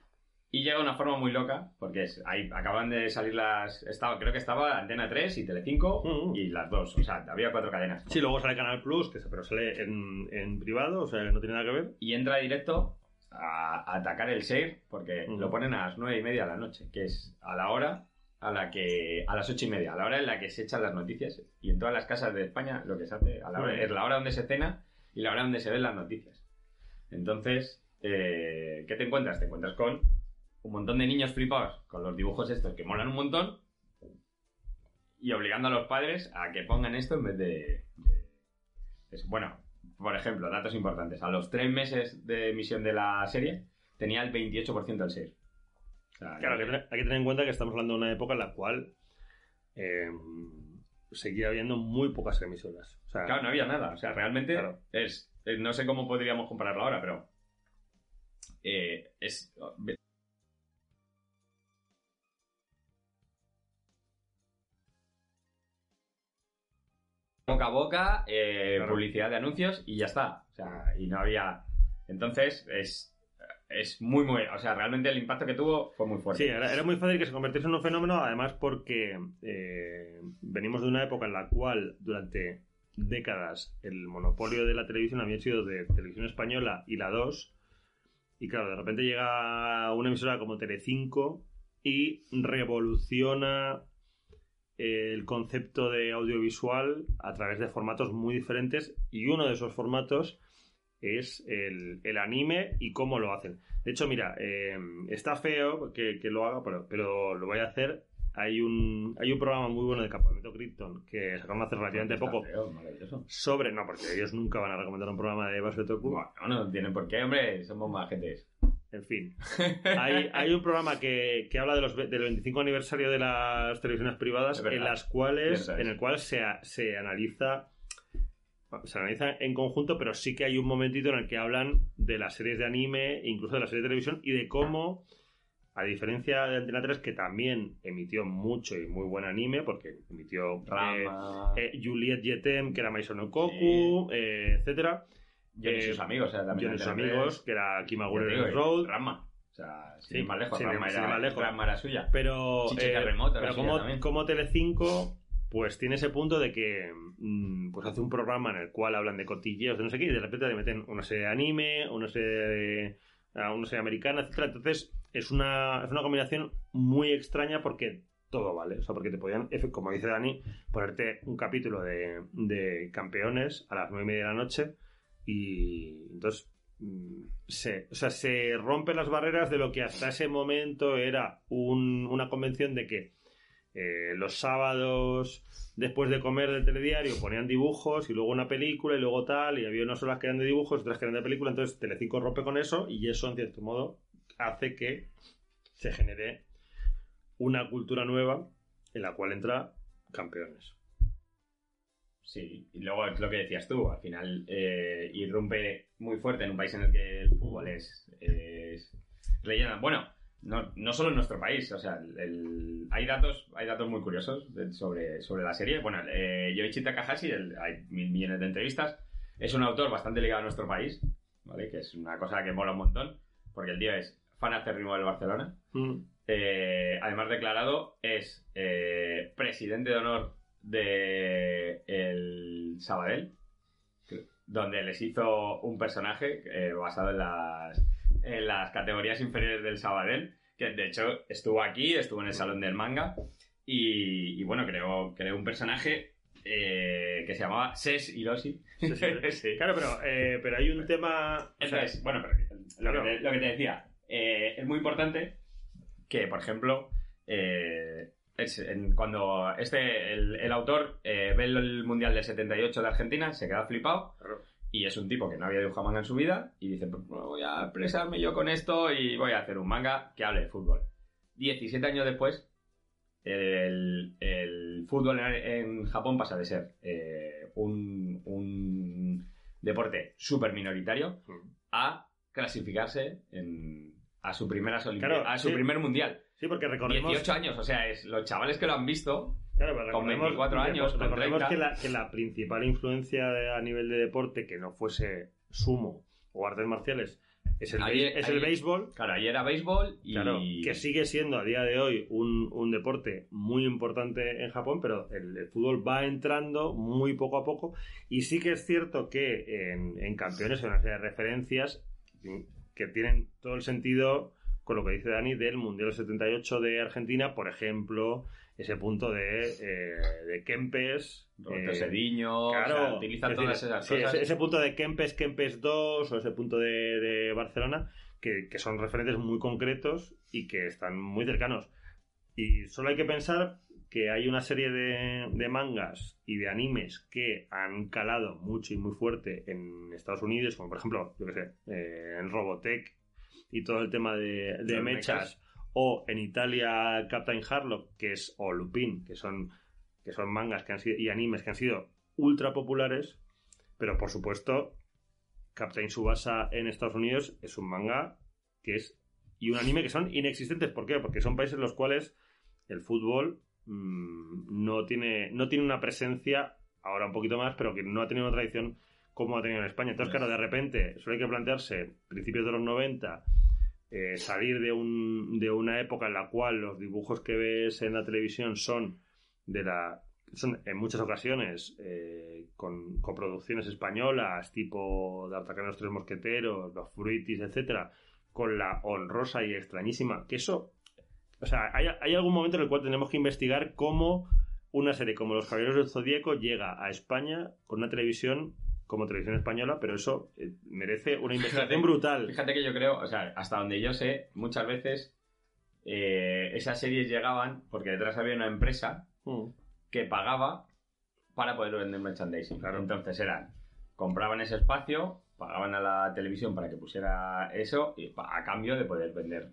Y llega de una forma muy loca, porque es, ahí acaban de salir las. Estaba, creo que estaba Antena 3 y Telecinco Mm. y las dos. O sea, había cuatro cadenas. Sí, luego sale Canal Plus, que pero sale en, en privado, o sea, que no tiene nada que ver. Y entra directo a, atacar el share, porque Mm. lo ponen a las nueve y media de la noche, que es a la hora a la que. a las ocho y media, a la hora en la que se echan las noticias. Y en todas las casas de España lo que se hace a la hora, es la hora donde se cena y la hora donde se ven las noticias. Entonces, eh, ¿qué te encuentras? Te encuentras con un montón de niños flipados con los dibujos estos que molan un montón y obligando a los padres a que pongan esto en vez de... de- bueno, por ejemplo, datos importantes. A los tres meses de emisión de la serie tenía el 28% del share. O sea, Claro, hay que, tener, hay que tener en cuenta que estamos hablando de una época en la cual eh, seguía habiendo muy pocas emisoras. O sea, Claro, no había nada. O sea, realmente Claro. es. eh, No sé cómo podríamos compararlo ahora, pero. eh, es. Boca a boca, eh, Claro. publicidad de anuncios y ya está. O sea, y no había. Entonces, es. Es muy, muy. O sea, realmente el impacto que tuvo fue muy fuerte. Sí, era, era muy fácil que se convirtiese en un fenómeno, además porque eh, venimos de una época en la cual durante décadas el monopolio de la televisión había sido de Televisión Española y la 2, y claro, de repente llega una emisora como Telecinco y revoluciona el concepto de audiovisual a través de formatos muy diferentes y uno de esos formatos es el, el anime y cómo lo hacen. De hecho, mira, eh, está feo que, que lo haga, pero, pero lo voy a hacer. Hay un, hay un programa muy bueno de Campamento Krypton que sacaron hace relativamente poco feo, sobre... No, porque ellos nunca van a recomendar un programa de Basket Toku. Bueno, no tienen por qué, hombre. Somos más gente. En fin. [LAUGHS] Hay, hay un programa que, que habla de los, del 25 aniversario de las televisiones privadas verdad. en las cuales en el cual se, analiza se analiza en conjunto, pero sí que hay un momentito en el que hablan de las series de anime, incluso de las series de televisión, y de cómo, a diferencia de Antena 3, que también emitió mucho y muy buen anime, porque emitió eh, eh, Juliet Yetem, que era Maison Okoku, eh, etcétera. Yo y eh, sus amigos, o sea, también John y sus amigos, 3. que era Kimagure y Road. Rama. O sea, sin Sí, más lejos. sin Rama sin era, ir más lejos. Rama era suya. Pero, eh, pero como, como Telecinco, pues tiene ese punto de que mm, pues hace un programa en el cual hablan de cotilleos, de no sé qué, y de repente le meten una serie de anime, una serie, de- a una serie americana, etcétera. Entonces, es una, es una combinación muy extraña porque todo vale. O sea, porque te podían, como dice Dani, ponerte un capítulo de, de campeones a las nueve y media de la noche y entonces mm, se, o sea, se rompen las barreras de lo que hasta ese momento era un- una convención de que eh, los sábados después de comer del telediario ponían dibujos y luego una película y luego tal y había unas horas que eran de dibujos otras que eran de película entonces Telecinco rompe con eso y eso en cierto modo hace que se genere una cultura nueva en la cual entra campeones Sí, y luego es lo que decías tú, al final eh, irrumpe muy fuerte en un país en el que el fútbol es, es leyenda. Bueno, no, no solo en nuestro país, o sea, el- hay datos hay datos muy curiosos de- sobre, sobre la serie. Bueno, eh, Yoichi Takahashi, el- hay mil millones de entrevistas, es un autor bastante ligado a nuestro país, ¿vale? Que es una cosa que mola un montón, porque el tío es fan acérrimo del Barcelona. Mm. Eh, además declarado, es eh, presidente de honor de el Sabadell, donde les hizo un personaje eh, basado en las, en las categorías inferiores del Sabadell, que de hecho estuvo aquí, estuvo en el salón del manga y, y bueno, creó, creó un personaje eh, que se llamaba Ses Hiroshi. Sí, [LAUGHS] sí. Sí. Claro, pero, eh, pero hay un tema. Entonces, bueno, pero lo, Claro. que te, lo que te decía, eh, es muy importante que, por ejemplo, eh, es en- cuando este, el, el autor eh, ve el Mundial del 78 de Argentina, se queda flipado Claro. y es un tipo que no había dibujado manga en su vida y dice, pues bueno, voy a expresarme yo con esto y voy a hacer un manga que hable de fútbol. 17 años después, el, el fútbol en, en Japón pasa de ser eh, un, un deporte súper minoritario a clasificarse en- a su primera Claro, a su sí. primer mundial. Sí, porque recordemos. 18 años, o sea, es los chavales que lo han visto. Claro, pero con recordemos- 24 años, con recordemos 30. que la, que la principal influencia de- a nivel de deporte que no fuese sumo o artes marciales es el, es el béisbol. Claro, ahí era béisbol y Claro, que sigue siendo a día de hoy un, un deporte muy importante en Japón, pero el, el fútbol va entrando muy poco a poco. Y sí que es cierto que en, en campeones hay una serie de referencias que tienen todo el sentido con lo que dice Dani del Mundial 78 de Argentina, por ejemplo, ese punto de, eh, de Kempes. Roberto eh, Sediño, o sea, Claro, utilizan es todas decir, esas sí, cosas. ese, ese punto de Kempes, Kempes 2 o ese punto de, de Barcelona, que, que son referentes muy concretos y que están muy cercanos. Y solo hay que pensar que hay una serie de, de mangas y de animes que han calado mucho y muy fuerte en Estados Unidos, como por ejemplo, yo que sé, eh, en Robotech y todo el tema de, de Los mechas, mechas. o en Italia Captain Harlock, que es, o Lupin, que son, que son mangas que han sido, y animes que han sido ultra populares, pero por supuesto, Captain Subasa en Estados Unidos es un manga que es y un anime que son inexistentes. ¿Por qué? Porque son países en los cuales el fútbol mm, no tiene no tiene una presencia ahora un poquito más, pero que no ha tenido una tradición como ha tenido en España. Entonces, claro, de repente, hay que plantearse principios de los 90 eh, salir de, un, de una época en la cual los dibujos que ves en la televisión son de la son en muchas ocasiones eh, con coproducciones españolas tipo D'Artagnan los tres mosqueteros los Fruitis, etcétera con la honrosa y extrañísima que eso o sea hay, hay algún momento en el cual tenemos que investigar cómo una serie como Los Caballeros del Zodíaco llega a España con una televisión como televisión española pero eso eh, merece una investigación Fíjate. brutal Fíjate que yo creo, o sea, hasta donde yo sé, muchas veces eh, esas series llegaban porque detrás había una empresa Mm. que pagaba para poder vender merchandising. Claro. Entonces eran, compraban ese espacio, pagaban a la televisión para que pusiera eso y a cambio de poder vender.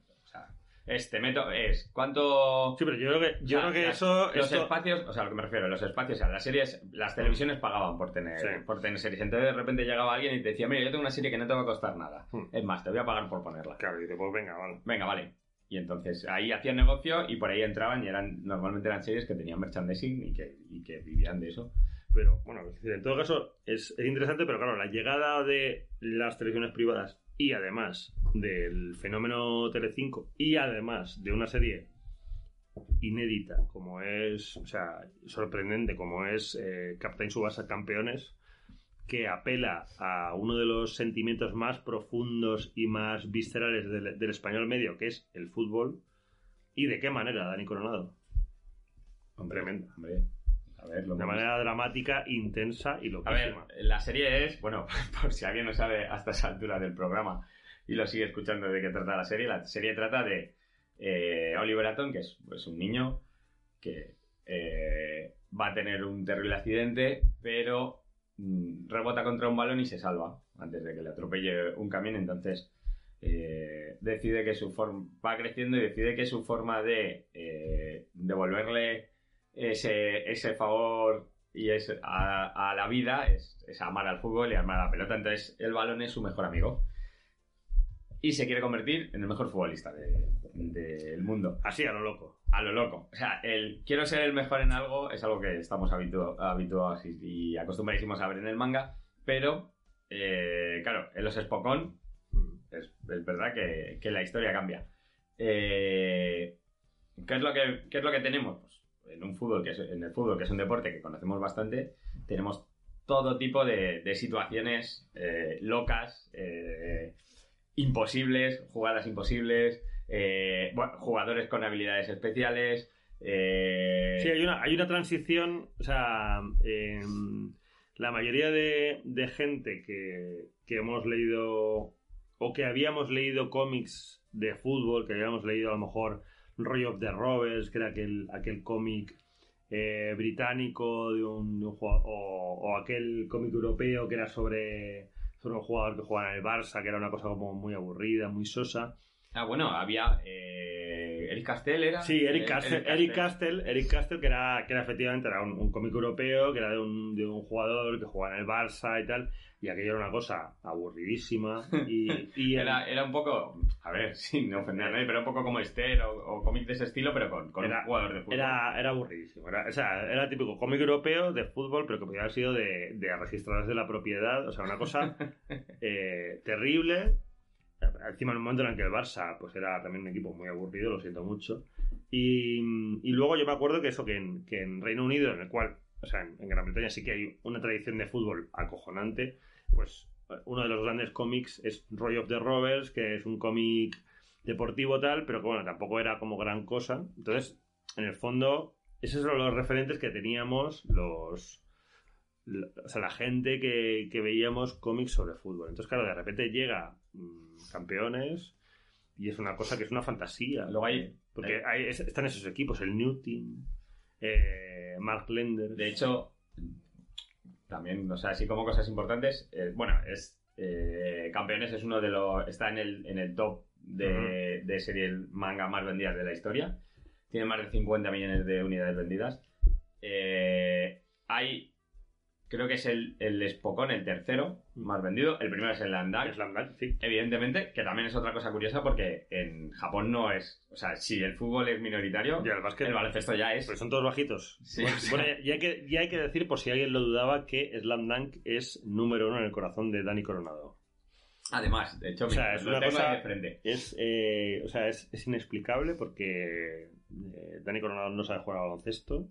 Este método es, ¿cuánto... Sí, pero yo creo que, yo O sea, creo que las- eso. Los esto- espacios, o sea, a lo que me refiero, los espacios, o sea, las series, las televisiones pagaban por tener, Sí. por tener series. Entonces de repente llegaba alguien y te decía, mira, yo tengo una serie que no te va a costar nada. Hmm. Es más, te voy a pagar por ponerla. Claro, y dice, pues venga, vale. Venga, vale. Y entonces ahí hacían negocio y por ahí entraban y eran normalmente eran series que tenían merchandising y que, y que vivían de eso. Pero bueno, en todo caso es, es interesante, pero claro, la llegada de las televisiones privadas y además del fenómeno Telecinco y además de una serie inédita como es, o sea, sorprendente como es eh, Captain Subasa Campeones, que apela a uno de los sentimientos más profundos y más viscerales del, del español medio, que es el fútbol. ¿Y de qué manera, Dani Coronado? Tremendo. Hombre, a ver, lo De manera dramática, intensa y A loquísima. ver, la serie es, bueno, [LAUGHS] por si alguien no sabe hasta esa altura del programa y lo sigue escuchando de qué trata la serie, la serie trata de eh, Oliver Atom, que es pues, un niño que eh, va a tener un terrible accidente, pero mm, rebota contra un balón y se salva antes de que le atropelle un camión, entonces eh, decide que su forma va creciendo y decide que su forma de eh, devolverle ese, ese favor y es a, a la vida es, es amar al fútbol y amar a la pelota. Entonces el balón es su mejor amigo. Y se quiere convertir en el mejor futbolista de- del mundo. Así, a lo loco. A lo loco. O sea, el quiero ser el mejor en algo es algo que estamos habitu- habituados y, y acostumbradísimos a ver en el manga. Pero, eh, claro, en los Spokon es, es verdad que, que la historia cambia. Eh, ¿qué, es lo que, qué es lo que tenemos? Pues en un fútbol que es, en el fútbol, que es un deporte que conocemos bastante, tenemos todo tipo de, de situaciones eh, locas, eh, imposibles, jugadas imposibles, eh, jugadores con habilidades especiales. Sí, hay una, hay una transición, o sea, em, la mayoría de, de gente que, que hemos leído o que habíamos leído cómics de fútbol, que habíamos leído a lo mejor Roy of the Rovers, que era aquel, aquel cómic eh, británico de un, o aquel cómic europeo que era sobre, sobre un jugador que jugaba en el Barça, que era una cosa como muy aburrida, muy sosa. Ah, bueno, había. eh, Eric Castell era. Sí, Eric Castle, Eric Castle, Eric Castle, que era, que era efectivamente era un, un cómic europeo, que era de un, de un jugador que jugaba en el Barça y tal, y aquello era una cosa aburridísima. Y, [LAUGHS] y el- Era, era un poco, a ver, [LAUGHS] sin ofender a nadie, pero un poco como Esther o, o cómic de ese estilo, pero con, con Era- un jugador de fútbol. era, era aburridísimo. Era, o sea, era típico cómic europeo de fútbol, pero que podía haber sido de, de registradores de la propiedad. O sea, una cosa [LAUGHS] eh, terrible. Encima, en un momento en el que el Barça pues era también un equipo muy aburrido, lo siento mucho. Y, y luego yo me acuerdo que eso, que en, que en Reino Unido, en el cual, o sea, en, en Gran Bretaña sí que hay una tradición de fútbol acojonante, pues uno de los grandes cómics es Roy of the Rovers, que es un cómic deportivo tal, pero que bueno, tampoco era como gran cosa. Entonces, en el fondo, esos eran los referentes que teníamos los... O sea, la gente que, que veíamos cómics sobre fútbol. Entonces, claro, de repente llega mm, campeones y es una cosa que es una fantasía. Luego hay, Porque eh, hay- es- están esos equipos, el New Team, eh, Mark Lender. de hecho, también, o sea, así como cosas importantes, eh, bueno, es eh, Campeones es uno de los, está en el, en el top de, de serie manga más vendidas de la historia. Tiene más de 50 millones de unidades vendidas. Eh, hay, creo que es el, el Spokon, el tercero más vendido. El primero es el Landak. Slam Dunk, sí. Evidentemente, que también es otra cosa curiosa porque en Japón no es. O sea, si el fútbol es minoritario, Ya, el básquet. el baloncesto ya es. Pues son todos bajitos. Sí, bueno, o sea- bueno, ya, hay que, ya hay que decir, por si alguien lo dudaba, que Slam Dunk es número uno en el corazón de Dani Coronado. Además, de hecho, O sea, mira, es una cosa- de frente. Es, eh, o sea, es, es inexplicable porque eh, Dani Coronado no sabe jugar al baloncesto.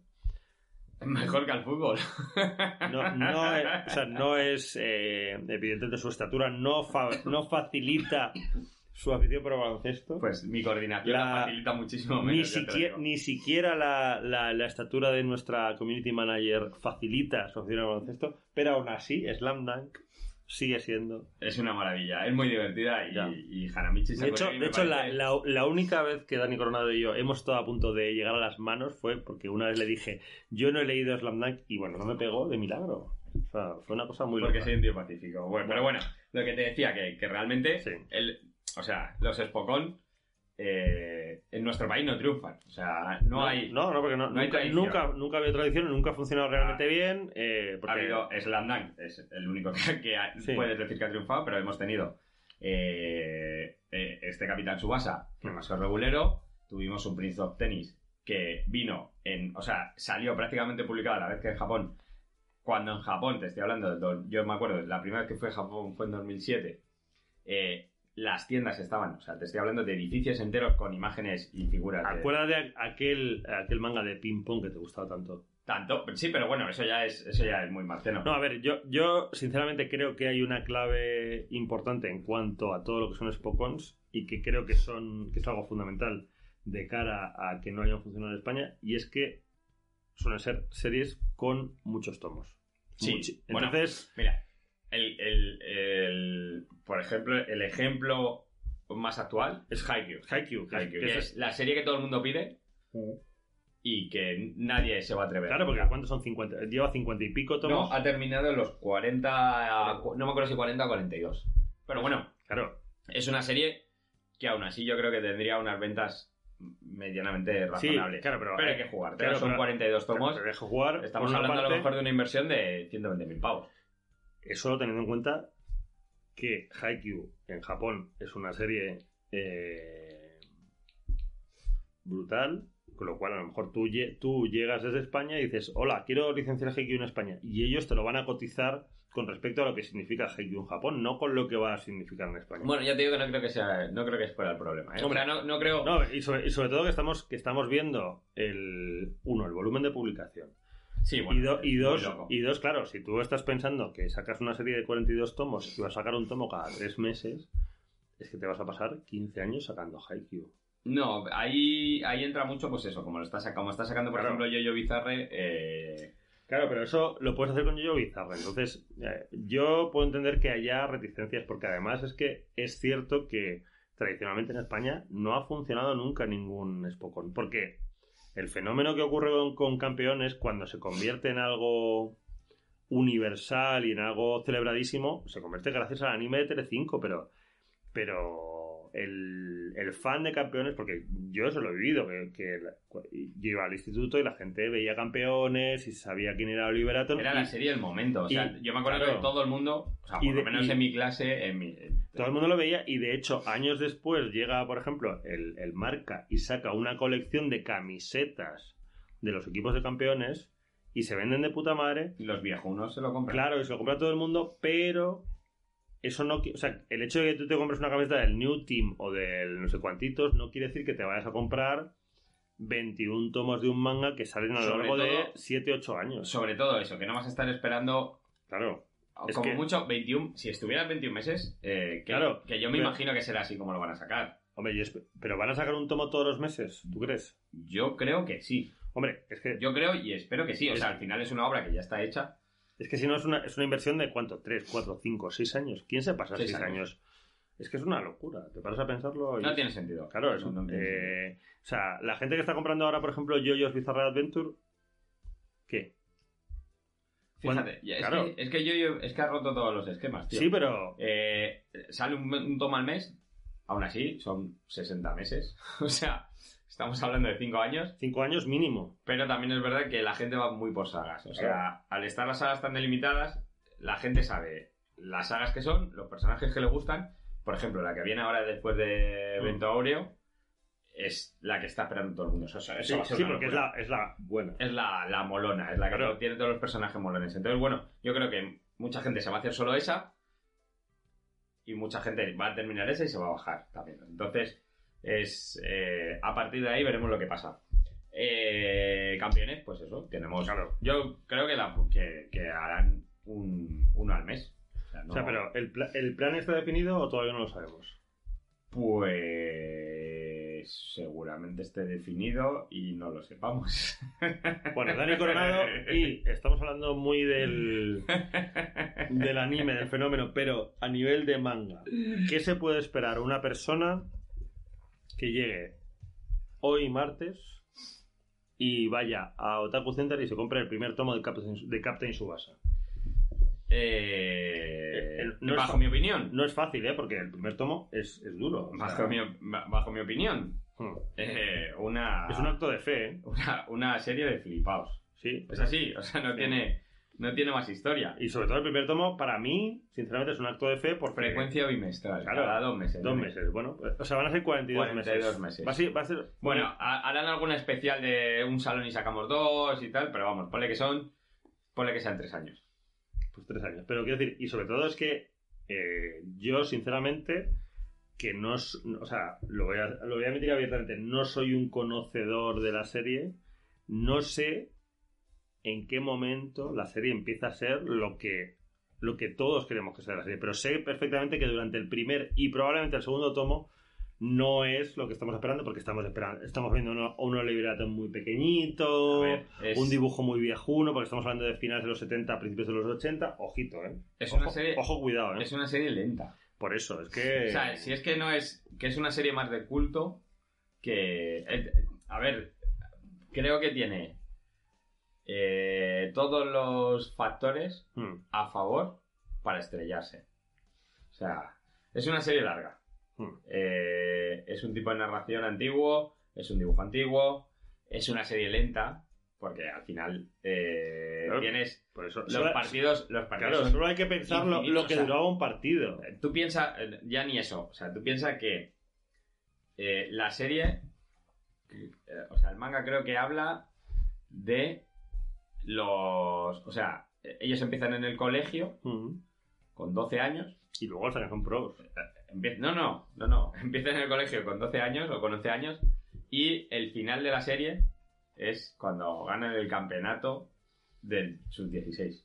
Mejor que al fútbol. No, no es, o sea, no es eh, evidentemente su estatura no, fa- no facilita su afición por el baloncesto. Pues mi coordinación La- la facilita muchísimo ni, menos. lo siquiera, ni siquiera la, la- la estatura de nuestra community manager facilita su afición al baloncesto, pero aún así, Slam Dunk sigue siendo. Es una maravilla, es muy divertida y, Ya. y Hanamichi De hecho, de hecho la, la- la única vez que Dani Coronado y yo hemos estado a punto de llegar a las manos fue porque una vez le dije, yo no he leído Slam Dunk y bueno, no me pegó de milagro. O sea, fue una cosa muy Porque loca. soy un tío pacífico. Bueno, pero bueno, lo que te decía, que, que realmente, Sí. el, o sea, los Spokon eh, en nuestro país no triunfan. O sea, no, hay. No, no, porque no, no hay nunca, nunca, nunca ha habido tradición, nunca ha funcionado realmente Ah. bien. eh, Ha habido Slam es el único que, [LAUGHS] que ha- Sí. puedes decir que ha triunfado, pero hemos tenido eh, este Capitán Subasa, que Mm. más que regulero. Tuvimos un Prince of Tennis que vino en. O sea, salió prácticamente publicado a la vez que en Japón. Cuando en Japón, te estoy hablando, yo me acuerdo, la primera vez que fue a Japón fue en 2007. eh, las tiendas estaban, o sea, te estoy hablando de edificios enteros con imágenes y figuras. Acuérdate de aquel, aquel manga de ping pong que te gustaba tanto. Tanto, sí, pero bueno, eso ya es, eso ya es muy marciano. No, a ver, yo, yo sinceramente creo que hay una clave importante en cuanto a todo lo que son Spokons y que creo que son que es algo fundamental de cara a que no hayan funcionado en España y es que suelen ser series con muchos tomos. Sí, Muchi- bueno, Entonces, Mira, el, el- el- por ejemplo, el ejemplo más actual es Haikyuu. Haikyuu, que es- Haikyuu, que que es- es la serie que todo el mundo pide y que nadie se va a atrever. claro, porque ¿cuántos son 50? Lleva 50 y pico tomos. No, ha terminado en los 40, no me acuerdo si 40 o 42. Pero bueno, Claro, es una serie que aún así yo creo que tendría unas ventas medianamente Sí, razonables. claro, pero- hay que jugar. claro, son pero- 42 tomos. te dejo jugar. Estamos hablando a lo mejor de una inversión de 120.000 pavos. Eso teniendo en cuenta que Haikyuu en Japón es una serie eh, brutal, con lo cual a lo mejor tú, lle- tú llegas desde España y dices, hola, quiero licenciar Haikyuu en España. Y ellos te lo van a cotizar con respecto a lo que significa Haikyuu en Japón, no con lo que va a significar en España. Bueno, ya te digo que no creo que sea, no creo que fuera el problema. ¿eh? O sea, no, no creo. No, y sobre, y sobre todo que estamos, que estamos viendo el uno, el volumen de publicación. Sí, bueno, y, do- y dos, y dos, claro, si tú estás pensando que sacas una serie de 42 tomos y vas a sacar un tomo cada tres meses, es que te vas a pasar 15 años sacando Haikyuu. No, ahí, ahí entra mucho, pues eso, como lo está, como está sacando, por Claro. ejemplo, Yo-Yo Bizarre, eh, Claro, pero eso lo puedes hacer con Yo-Yo Bizarre. Entonces, eh, yo puedo entender que haya reticencias, porque además es que es cierto que tradicionalmente en España no ha funcionado nunca ningún Spokon. Porque el fenómeno que ocurre con, con campeones cuando se convierte en algo universal y en algo celebradísimo, se convierte gracias al anime de Telecinco, pero pero el, el fan de campeones, porque yo eso lo he vivido, que, yo iba al instituto y la gente veía campeones y sabía quién era Oliver Atom. era y la serie del momento. O sea, y- yo me acuerdo claro. que todo el mundo, o sea, Y por de- lo menos y- en mi clase, en mi, en- Todo el mundo lo veía y de hecho años después llega, por ejemplo, el, el marca y saca una colección de camisetas de los equipos de campeones y se venden de puta madre. los viejunos se lo compran. Claro, y se lo compra todo el mundo, pero eso no... O sea, el hecho de que tú te compres una camiseta del New Team o del no sé cuantitos no quiere decir que te vayas a comprar 21 tomos de un manga que salen a lo largo de todo- 7-8 años. Sobre todo eso, que no vas a estar esperando Claro. Es como que- mucho 21, si estuvieras 21 meses, eh, que, Claro, que yo me pero- imagino que será así como lo van a sacar. Hombre, pero van a sacar un tomo todos los meses, ¿tú crees? Yo creo que sí. Hombre, es que Yo creo y espero que sí. O sea, al final es una obra que ya está hecha. Es que si no es una, es una inversión de cuánto, 3, 4, 5, 6 años. ¿Quién se pasa Seis 6 años. años? Es que es una locura. Te paras a pensarlo y... No tiene sentido. Claro, eso. No, no eh, o sea, la gente que está comprando ahora, por ejemplo, JoJo's Bizarre Adventure, ¿qué? Fíjate, es, claro. que, es que yo, yo- es que ha roto todos los esquemas, tío. Sí, pero... Eh, sale un, un tomo al mes, aún así son 60 meses. [LAUGHS] o sea, estamos hablando de 5 años. 5 años mínimo. Pero también es verdad que la gente va muy por sagas. O sea, Claro. al estar las sagas tan delimitadas, la gente sabe las sagas que son, los personajes que le gustan. Por ejemplo, la que viene ahora después de Mm. Evento Aureo es la que está esperando todo el mundo. Eso, eso Sí, va a ser sí, una porque es la, es la buena. Es la, la molona, es la que Claro. tiene todos los personajes molones. Entonces, bueno, yo creo que mucha gente se va a hacer solo esa y mucha gente va a terminar esa y se va a bajar también. Entonces, es eh, a partir de ahí veremos lo que pasa. Eh, campeones, pues eso, tenemos. Claro. Yo creo que, la, que, que harán un, uno al mes. O sea, no- O sea, pero ¿el, pla- ¿el plan está definido o todavía no lo sabemos? Pues seguramente esté definido y no lo sepamos. [LAUGHS] Bueno, Dani Coronado y [LAUGHS] estamos hablando muy del, del anime, del fenómeno, pero a nivel de manga, ¿qué se puede esperar una persona que llegue hoy martes y vaya a Otaku Center y se compre el primer tomo de Captain, de Captain Subasa? Eh, Eh, no bajo mi opinión. No es fácil, ¿eh? Porque el primer tomo es, es duro. o sea, Bajo mi, bajo mi opinión, hmm. eh, una, Es un acto de fe, ¿eh? una, una serie de flipaos. Sí. Es así, o sea, no, Sí. tiene, no tiene más historia. Y sobre todo el primer tomo, para mí, sinceramente, es un acto de fe por Frecuencia bimestral, Claro, cada dos meses. Dos meses, bueno, o sea, van a ser 42, 42 meses. meses. Va a ser, va a ser- Bueno, ha- harán alguna especial de un salón y sacamos dos y tal, pero vamos, ponle que son, ponle que sean tres años. pues tres años. Pero quiero decir, y sobre todo es que eh, yo, sinceramente, que no, o sea, lo voy, a, lo voy a admitir abiertamente, no soy un conocedor de la serie, no sé en qué momento la serie empieza a ser lo que lo que todos queremos que sea la serie, pero sé perfectamente que durante el primer y probablemente el segundo tomo no es lo que estamos esperando porque estamos esperando estamos viendo uno, uno liberato muy pequeñito A ver, es- un dibujo muy viejuno porque estamos hablando de finales de los 70 principios de los 80 ojito eh Es ojo, una serie- ojo cuidado eh Es una serie lenta. por eso es que O sea, si es que no es. que es una serie más de culto que. eh, A ver, creo que tiene eh, todos los factores Hmm, a favor para estrellarse. O sea, es una serie larga. hmm. Eh, es un tipo de narración antiguo, es un dibujo antiguo, es una serie lenta, porque al final eh, Claro. tienes por eso los solo- partidos. Los partidos claro solo hay que pensar lo, que o sea, duraba un partido Tú piensas, ya ni eso, o sea, tú piensas que eh, la serie, eh, o sea, el manga creo que habla de los, o sea, eh, ellos empiezan en el colegio con 12 años. y luego sacan son pros Empie- No, no, no, no. [LAUGHS] Empiezan en el colegio con 12 años o con 11 años y el final de la serie es cuando ganan el campeonato del sub-16.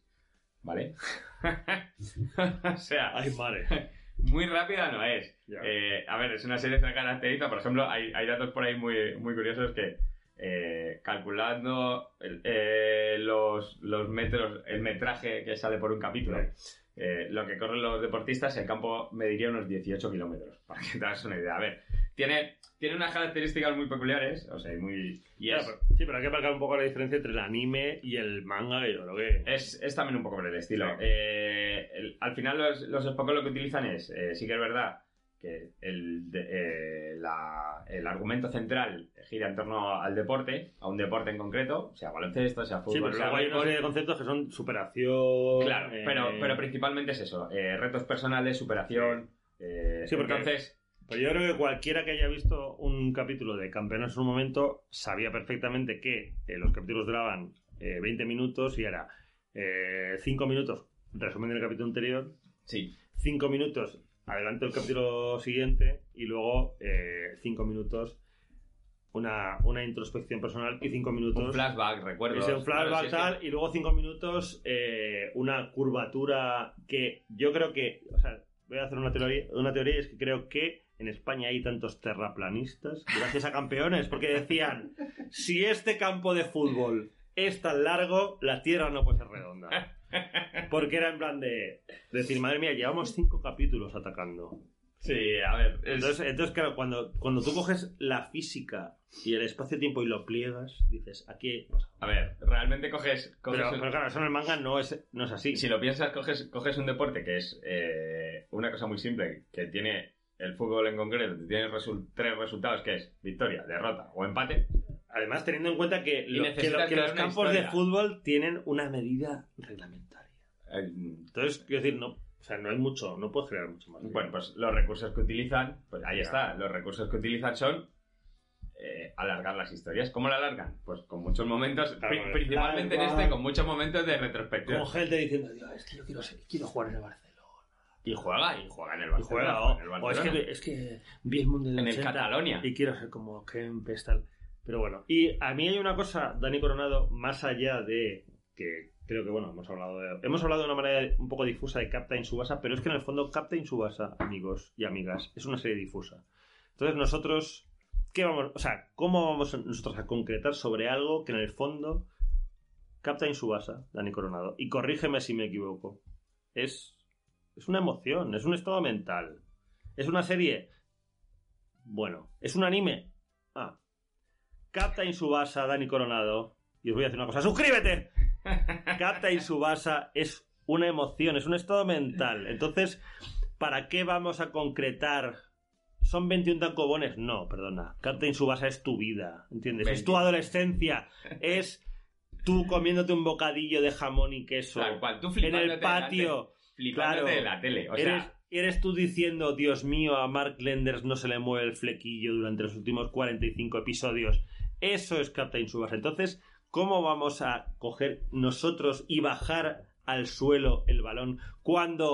¿Vale? [LAUGHS] o sea, ay madre [LAUGHS] muy rápida no es. Eh, a ver, es una serie que se caracteriza, por ejemplo, hay, hay datos por ahí muy, muy curiosos que eh, calculando el- eh, los, los metros, el metraje que sale por un capítulo, eh, lo que corren los deportistas, el campo mediría unos 18 kilómetros, [LAUGHS] para que te hagas una idea. A ver, tiene, tiene unas características muy peculiares, o sea, muy... Y Claro, es, pero- sí, pero hay que marcar un poco la diferencia entre el anime y el manga, que yo creo que... Es, es también un poco por el estilo. Sí. Eh, el- al final los, los Spokon lo que utilizan es, eh, sí que es verdad, que el, de- eh, la- el argumento central gira en torno al deporte, a un deporte en concreto, sea baloncesto, sea Sí, fútbol, pero sea luego hay una serie de conceptos que son superación... Claro, eh, pero, pero principalmente es eso, eh, retos personales, superación. Sí, porque- entonces, Pues yo creo que cualquiera que haya visto un capítulo de Campeones en un momento sabía perfectamente que los capítulos duraban eh, 20 minutos y era 5 minutos resumen del capítulo anterior, sí, 5 minutos adelante del capítulo siguiente y luego 5 minutos una, una introspección personal y 5 minutos un flashback, recuerdo. Un flashback tal, y luego cinco minutos eh, una curvatura que yo creo que, o sea, voy a hacer una teoría, una teoría y es que creo que en España hay tantos terraplanistas gracias a campeones, porque decían, si este campo de fútbol es tan largo, la tierra no puede ser redonda. [LAUGHS] Porque era en plan de decir, madre mía, llevamos cinco capítulos atacando. Sí, a ver. es- Entonces, entonces claro, cuando, cuando tú coges la física y el espacio-tiempo y lo pliegas, dices, aquí a ver, realmente coges. coges Pero, un- pero claro, eso en el manga no es, no es así. Si lo piensas, coges, coges un deporte que es eh, una cosa muy simple, que tiene el fútbol en concreto, tiene tres resultados, que es victoria, derrota o empate. Además, teniendo en cuenta que, lo- que, necesitas lo- que crear los campos de fútbol tienen una medida reglamentaria. Eh, Entonces, quiero decir, no, o sea, no hay mucho, no puedes crear mucho más. bueno, pues los recursos que utilizan, pues ahí Ya. está, los recursos que utilizan son eh, alargar las historias. ¿Cómo la alargan? Pues con muchos momentos, Claro, principalmente en este, con muchos momentos de retrospección. Con gente diciendo, "Dios, es que yo quiero, ser- quiero jugar en el Barcelona. Y juega, y juega en el Y Barcelona. juega, juega en el o, o es, Barcelona. que, es que vi el Mundial del En el 80 Catalonia. Y quiero ser como Kempes, tal. Pero bueno, y a mí hay una cosa, Dani Coronado, más allá de que creo que, bueno, hemos hablado de, hemos hablado de una manera un poco difusa de Captain Subasa, pero es que en el fondo Captain Subasa, amigos y amigas, es una serie difusa. Entonces nosotros, ¿qué vamos, o sea, cómo vamos nosotros a concretar sobre algo que en el fondo Captain Subasa, Dani Coronado, y corrígeme si me equivoco, es, es una emoción, es un estado mental, es una serie, bueno, es un anime, Captain Subasa, Dani Coronado, y os voy a decir una cosa, ¡suscríbete! [LAUGHS] Captain Subasa es una emoción, es un estado mental. Entonces, ¿para qué vamos a concretar? ¿Son 21 tancobones? No, perdona. Captain Subasa es tu vida, ¿entiendes? Es tu 21. adolescencia, es tú comiéndote un bocadillo de jamón y queso Tal cual, tú en el patio. flipándote claro. de la tele. O eres tú diciendo, Dios mío, a Mark Lenders no se le mueve el flequillo durante los últimos 45 episodios. Eso es Captain Subasa. Entonces, ¿cómo vamos a coger nosotros y bajar al suelo el balón cuando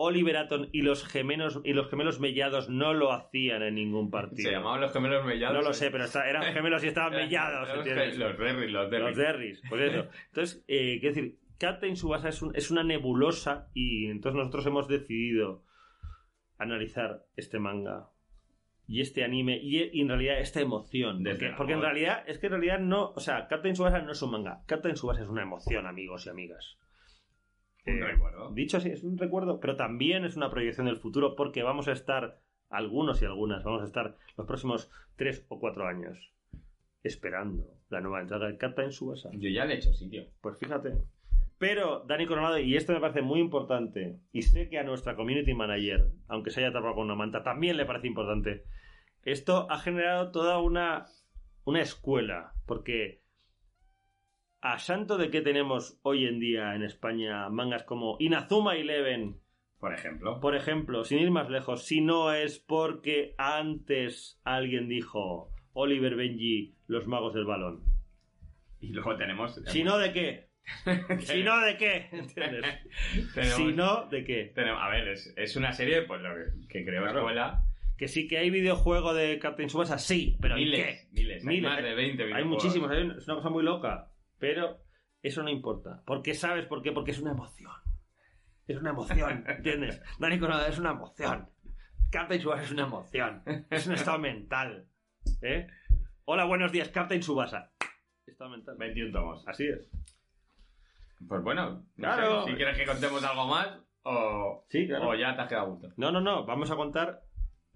Oliver Atom y los gemelos y los gemelos mellados no lo hacían en ningún partido? se llamaban los gemelos mellados. no lo sé, pero eran gemelos y estaban [LAUGHS] mellados. Los Derry, los Derry. Los Derrys, pues eso. Entonces, eh, quiero decir, Captain Subasa es, un- es una nebulosa y entonces nosotros hemos decidido analizar este manga y este anime y, y en realidad esta emoción. Desde Porque, porque en realidad, es que en realidad no, o sea, Captain Subasa no es un manga, Captain Subasa es una emoción, amigos y amigas. Un Eh, recuerdo. Dicho así, es un recuerdo, pero también es una proyección del futuro porque vamos a estar, algunos y algunas, vamos a estar los próximos tres o cuatro años esperando la nueva entrega de Captain Subasa. Yo ya le he hecho sitio. Pues fíjate. Pero Dani Coronado, y esto me parece muy importante, y sé que a nuestra community manager, aunque se haya tapado con una manta, también le parece importante. Esto ha generado toda una, una escuela, porque a santo de que tenemos hoy en día en España mangas como Inazuma Eleven, Por ejemplo. por ejemplo, sin ir más lejos, si no es porque antes alguien dijo Oliver Benji, los magos del balón. Y luego tenemos. Si no, ¿de qué? [LAUGHS] Si no, ¿de qué? ¿Entiendes? tenemos, Si no, ¿de qué? tenemos- a ver, es, es una serie pues, lo que, que Claro. escuela. Que sí que hay videojuego de Captain Subasa, sí, pero ¿y miles, qué? miles, hay Miles, más de 20 Hay videojuegos. muchísimos, hay un- es una cosa muy loca, pero eso no importa. Porque sabes por qué, porque es una emoción. es una emoción, [LAUGHS] ¿entiendes? Dani Coronado es una emoción. Captain Subasa es una emoción. Es un estado mental. ¿Eh? Hola, buenos días, Captain Subasa. Estado mental. 21 tomos. Así es. Pues bueno, no Claro. sé, si quieres que contemos algo más o, Sí, claro. o ya te has quedado gusto. No, no, no. Vamos a contar,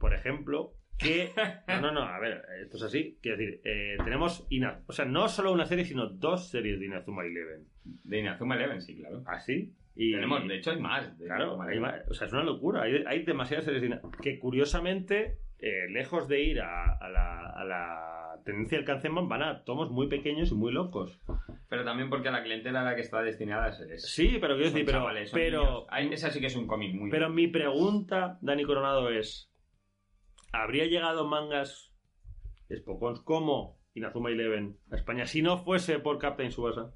por ejemplo, que. [LAUGHS] No, no, no. A ver, esto es así. Quiero decir, eh, tenemos. O sea, no solo una serie, sino dos series de Inazuma Eleven. De Inazuma Eleven, sí, claro. Así. Y... Tenemos, de hecho, hay más. de Claro, Inazuma hay ma- o sea, es una locura. Hay, hay demasiadas series de Ina- que curiosamente, eh, lejos de ir a, a la, a la tendencia del Kanzenban, van a tomos muy pequeños y muy locos. Pero también porque la clientela a la que está destinada es. Sí, pero quiero decir, pero, chavales, pero. Hay- esa sí que es un cómic muy. pero mi pregunta, Dani Coronado, es: ¿habría llegado mangas Spokons como Inazuma Eleven a España si no fuese por Captain Subasa?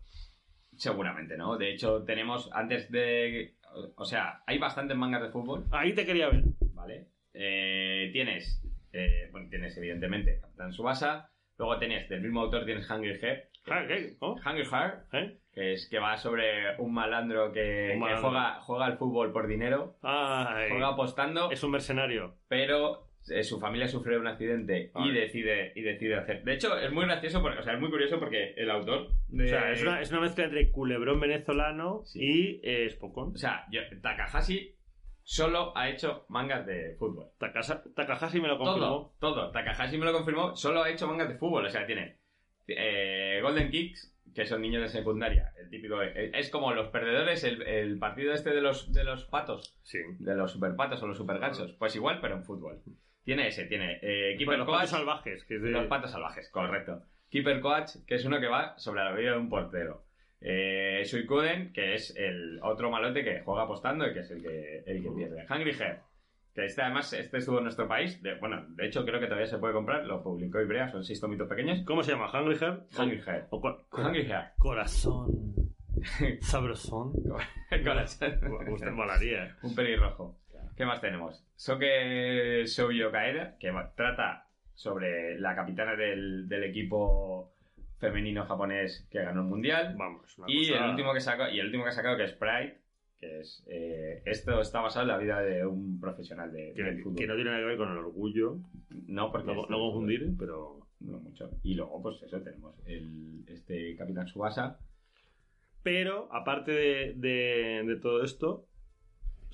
Seguramente, ¿no? De hecho, tenemos antes de. O sea, hay bastantes mangas de fútbol, Ahí te quería ver. ¿vale? Eh, tienes. eh, bueno, tienes evidentemente Capitán Subasa. Luego tienes, del mismo autor, tienes Hungry Heart. Ah, ¿Cómo? Hungry Heart, ¿Eh? que es que va sobre un malandro que, Un que malandro. juega, juega al fútbol por dinero, Ay, juega apostando, es un mercenario. pero eh, su familia sufre un accidente y decide y decide hacer. De hecho, es muy gracioso, porque, o sea, es muy curioso porque el autor de... O sea, es una, es una mezcla entre culebrón venezolano Sí. y eh, Spokon. O sea, yo- Takahashi solo ha hecho mangas de fútbol. Takasa- Takahashi me lo confirmó. Todo, todo. Takahashi me lo confirmó, solo ha hecho mangas de fútbol. O sea, tiene eh, Golden Kicks, que son niños de secundaria. El típico. eh, Es como los perdedores, el, el partido este de los, de los patos, Sí. de los superpatos o los superganchos. Pues igual, pero en fútbol. Tiene ese, tiene eh, Keeper los Coach. patos salvajes. Que es de... Los patos salvajes, correcto. Keeper Coach, que es uno que va sobre la vida de un portero. Eh, Suikoden, que es el otro malote que juega apostando y que es el que, el que pierde. Hungry Heart, que este además este estuvo en nuestro país. De, bueno, de hecho creo que todavía se puede comprar. Lo publicó Ibrea, son seis tomitos pequeños. ¿Cómo se llama? ¿Hungry Heart? Hungry Heart. O Hungry Heart. Corazón. Sabrosón. Corazón. Me gusta, molaría. un pelirrojo. ¿Qué más tenemos? Soke Shoujo Kaeda, que trata sobre la capitana del, del equipo femenino japonés que ganó el mundial. Vamos. una Y cosa- el último que sacó, y el último que ha sacado que es Pride, que es eh, esto está basado en la vida de un profesional de, Que, del fútbol. que no tiene nada que ver con el orgullo. No, porque No, confundir, pero. No mucho. Y luego, pues eso, tenemos el, este Capitán Subasa. Pero, aparte de, de- de todo esto,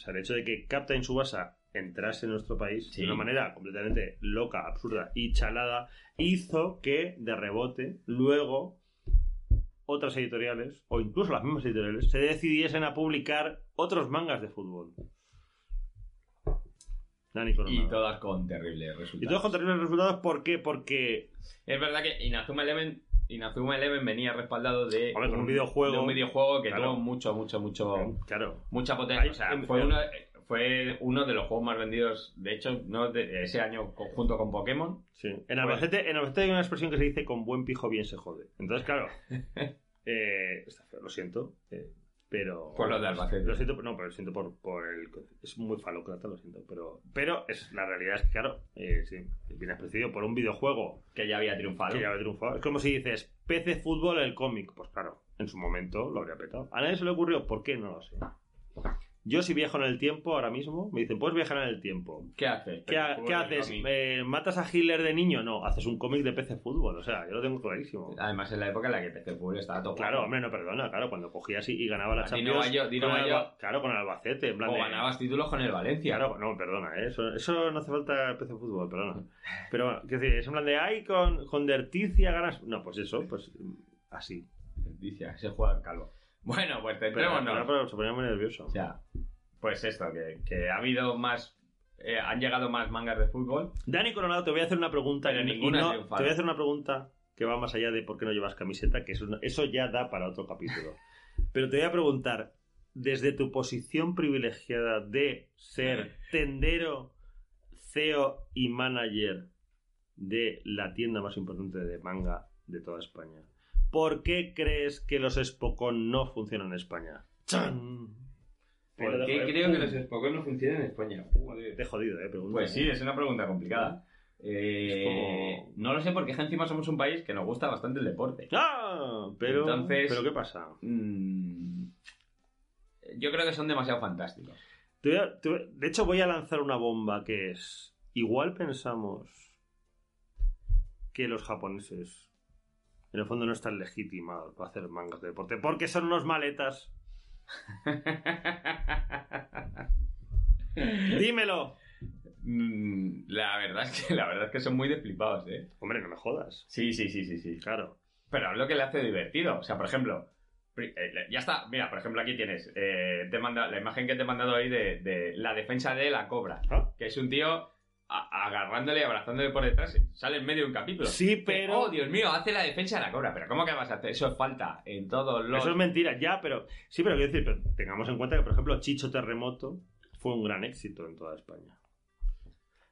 sea, el hecho de que Captain Subasa entrase en nuestro país Sí. de una manera completamente loca, absurda y chalada, hizo que, de rebote, luego otras editoriales, o incluso las mismas editoriales, se decidiesen a publicar otros mangas de fútbol. Dani. Y todas con terribles resultados. Y todos con terribles resultados, ¿por qué? Porque Es verdad que Inazuma Eleven, Inazuma Eleven venía respaldado de, Hombre, un videojuego. de un videojuego que Claro. tuvo mucho, mucho, mucho, Claro. mucha potencia. O sea, fue uno, fue uno de los juegos más vendidos, de hecho, no de- ese año junto con Pokémon. Sí. En Albacete, en Albacete hay una expresión que se dice con buen pijo bien se jode. Entonces, claro. [LAUGHS] eh, lo siento. eh, pero. Por lo de Albacete. Lo siento, no, pero lo siento por, por el. Es muy falócrata, lo siento. Pero, pero es, la realidad es que, claro, eh, sí, viene precedido por un videojuego Que ya había triunfado. que ya había triunfado. Es como si dices PC Fútbol el cómic. Pues claro, en su momento lo habría petado. A nadie se le ocurrió, ¿por qué? No lo sé. Yo, si viajo en el tiempo ahora mismo, me dicen, puedes viajar en el tiempo. ¿Qué haces? ¿Qué, ha- qué y haces? Eh, ¿Matas a Hitler de niño? No, haces un cómic de PC Fútbol. O sea, yo lo tengo clarísimo. Además, en la época en la que PC Fútbol estaba todo Claro, hombre, no perdona. Claro, cuando cogía así y ganaba la Champions. Dino Bayo- Dino con Alba- Claro, con Albacete. En plan O de- ganabas títulos con el Valencia. Claro, no, perdona, ¿eh? eso, eso no hace falta PC Fútbol, perdona. Pero bueno, quiero decir, es en plan de, ay, con, con Derticia ganas. No, pues eso, pues así. Dice, ese jugador calvo. Bueno, pues centrémonos. pero, pero se ponía muy nervioso. Sea, pues esto, que, que ha habido más. eh, han llegado más mangas de fútbol. Dani Coronado, te voy a hacer una pregunta. Pero y ninguna no- ha triunfado. te voy a hacer una pregunta que va más allá de por qué no llevas camiseta, que eso ya da para otro capítulo. [LAUGHS] Pero te voy a preguntar, desde tu posición privilegiada de ser tendero, CEO y manager de la tienda más importante de manga de toda España, ¿por qué crees que los Spokon no funcionan en España? ¡Chan! Lo ¿Por qué creo que los Spokon no funcionan en España? Te he jodido, eh, pregunta. Pues sí, ¿eh? es una pregunta complicada. Eh, como- No lo sé porque encima somos un país que nos gusta bastante el deporte. ¡Ah! Pero, Entonces- ¿pero qué pasa? Mm, yo creo que son demasiado fantásticos. Te voy a- te voy- de hecho, voy a lanzar una bomba que es. Igual pensamos que los japoneses, en el fondo, no están legitimados para hacer mangas de deporte, porque son unos maletas. [LAUGHS] Dímelo. Mm, la verdad es que la verdad es que son muy desflipados, ¿eh? Hombre, no me jodas. Sí, sí, sí, sí, sí. Claro. Pero es lo que le hace divertido. O sea, por ejemplo, eh, ya está. Mira, por ejemplo, aquí tienes eh, te manda, la imagen que te he mandado ahí de, de la defensa de la cobra. Ah. Que es un tío a- agarrándole y abrazándole por detrás. Sale en medio de un capítulo. Sí, pero- Oh, Dios mío, hace la defensa de la cobra. Pero ¿cómo que vas a hacer? Eso es falta en todos los. Eso es mentira, ya, pero. Sí, pero quiero decir, pero tengamos en cuenta que, por ejemplo, Chicho Terremoto fue un gran éxito en toda España.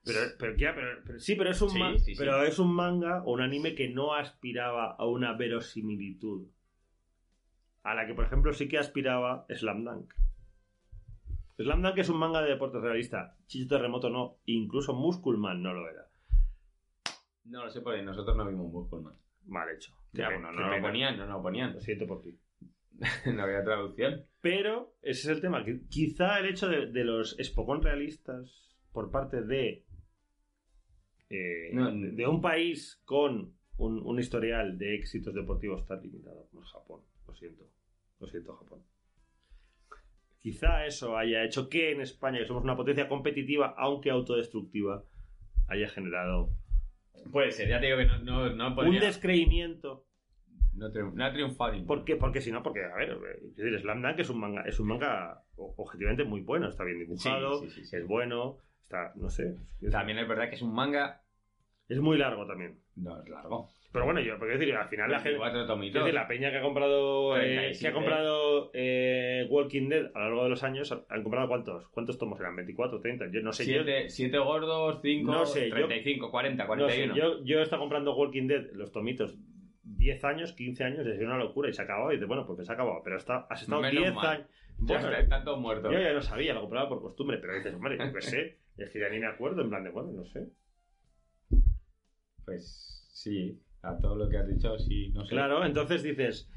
Pero, pero, ya, pero- pero- sí, pero es un Sí, ma- sí, sí. pero es un manga o un anime que no aspiraba a una verosimilitud. A la que, por ejemplo, sí que aspiraba Slam Dunk. Slam Dunk es un manga de deportes realista. Chicho Terremoto no. Incluso Musculman no lo era. No lo sé por ahí. Nosotros no vimos Musculman. Mal hecho. Ya, Qué bueno, pe- no lo ponían, no lo ponían. Lo siento por ti. [LAUGHS] no había traducción. Pero ese es el tema. quizá el hecho de, de los Spokon realistas por parte de, eh, No, de, de un país con un, un historial de éxitos deportivos tan limitado como es Japón. Lo siento. Lo siento, Japón. Quizá eso haya hecho que en España, que somos una potencia competitiva, aunque autodestructiva, haya generado Puede ser, ya te digo que no, no, no un descreimiento No, ha triunfado ninguno. ¿Por qué? Porque si no, porque, a ver, eh, es decir, Slam Dunk es un manga, es un manga objetivamente muy bueno, está bien dibujado, Sí, sí, sí, sí. es bueno, está, no sé. es- También es verdad que es un manga. Es muy largo también. No es largo. Pero bueno, yo, porque decir, al final la gente. Es decir, la peña que ha comprado. eh, 37. que ha comprado eh, Walking Dead a lo largo de los años, han comprado cuántos? ¿Cuántos tomos eran? ¿24, 30? Yo no sé. yo- Siete, siete gordos, cinco, No sé, yo- 35, 40, no sé, 41. yo, yo he estado comprando Walking Dead, los tomitos, 10 años, 15 años, es una locura y se acababa. Y dices, bueno, pues se ha acabado. Pero está, has estado Menos 10 mal. años. Bueno, está- están todos muertos. Yo ya no sabía, lo compraba por costumbre, pero dices, hombre, yo qué sé, [LAUGHS] es que ya ni me acuerdo, en plan de, bueno, no sé. Pues sí, a todo lo que has dicho, sí, no sé. Claro, entonces dices,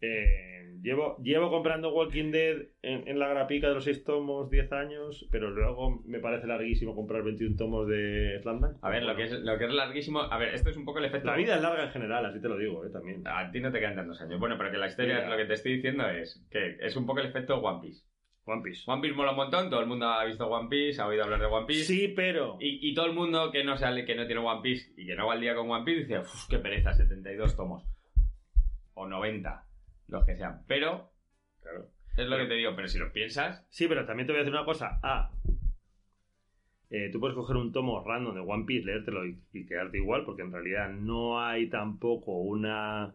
eh, llevo, llevo comprando Walking Dead en, en la grapica de los 6 tomos 10 años, pero luego me parece larguísimo comprar 21 tomos de Slandman. A ver, lo que, es, lo que es larguísimo. A ver, esto es un poco el efecto. La vida es larga en general, así te lo digo, eh, también. A ti no te quedan tantos años. Bueno, pero que la historia, lo que te estoy diciendo es que es un poco el efecto One Piece. One Piece. One Piece mola un montón, todo el mundo ha visto One Piece, ha oído hablar de One Piece. Sí, pero... Y, y todo el mundo que no sale, que no tiene One Piece y que no va al día con One Piece dice, uff, qué pereza, 72 tomos. O 90, los que sean. Pero, Claro. es lo que te digo, pero si lo piensas, Sí, pero también te voy a decir una cosa. A. eh, tú puedes coger un tomo random de One Piece, leértelo y, y quedarte igual, porque en realidad no hay tampoco una.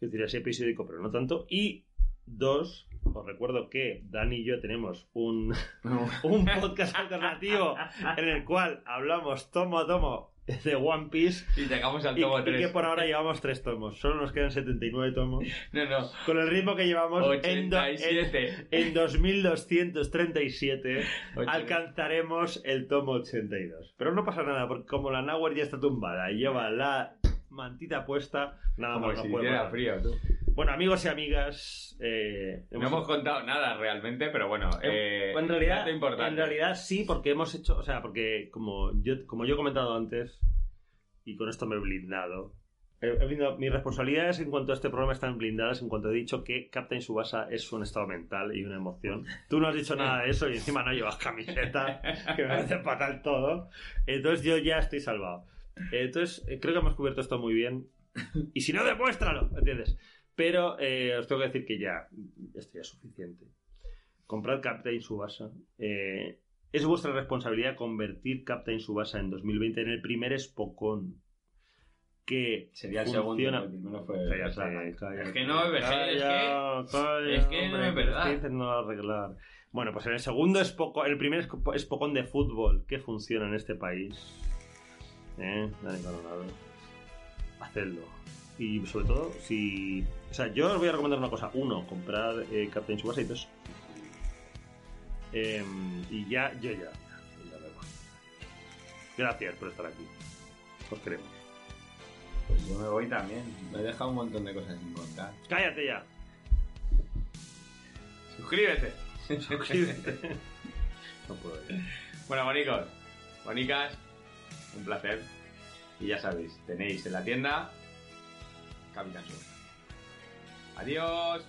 Es decir, así episódico, pero no tanto. Y dos, os recuerdo que Dani y yo tenemos un, [LAUGHS] [LAUGHS] un podcast alternativo en el cual hablamos tomo a tomo de One Piece. y llegamos al Y, tomo y 3. que por ahora llevamos tres tomos. Solo nos quedan 79 tomos. No, no, Con el ritmo que llevamos en, do- en, 87. en 2237 Ocho. alcanzaremos el tomo 82. Pero no pasa nada, porque como la Nauer ya está tumbada y lleva la mantita puesta, nada Como más si puede pasar. frío, tú. Bueno, amigos y amigas, eh, No hemos contado nada realmente, pero bueno. Eh, en realidad, en realidad sí, porque hemos hecho, o sea, porque como yo, como yo he comentado antes, y con esto me he blindado, he- he blindado- mis responsabilidades en cuanto a este programa están blindadas en cuanto he dicho que Captain Subasa es un estado mental y una emoción. Tú no has dicho nada de eso y encima no llevas camiseta, que me parece fatal todo. Entonces yo ya estoy salvado. Entonces eh, creo que hemos cubierto esto muy bien. Y si no, demuéstralo, ¿entiendes? Pero eh, os tengo que decir que ya, esto ya es suficiente. Comprad Captain Subasa. Eh, es vuestra responsabilidad convertir Captain Subasa en 2020 en el primer Spokon que Sería el funciona. segundo, el primero fue... Slam. cállate. Es que no, es verdad, es que- Calla, calla, es que no hombre, es que verdad. Estoy intentando arreglar. Bueno, pues en el segundo Spokon, el primer Spo- Spokon de fútbol que funciona en este país, ¿eh? Dani Coronado, hacedlo. Y sobre todo, si. O sea, yo os voy a recomendar una cosa. Uno, comprar eh, Captain Subasa y dos. em, y ya, yo ya. Gracias por estar aquí. Os queremos. Pues yo me voy también. Me he dejado un montón de cosas sin contar. ¡Cállate ya! Suscríbete. Suscríbete. [LAUGHS] No puedo ya. Bueno, bonicos, bonicas, un placer. Y ya sabéis, tenéis en la tienda Capitán Sur. Adiós.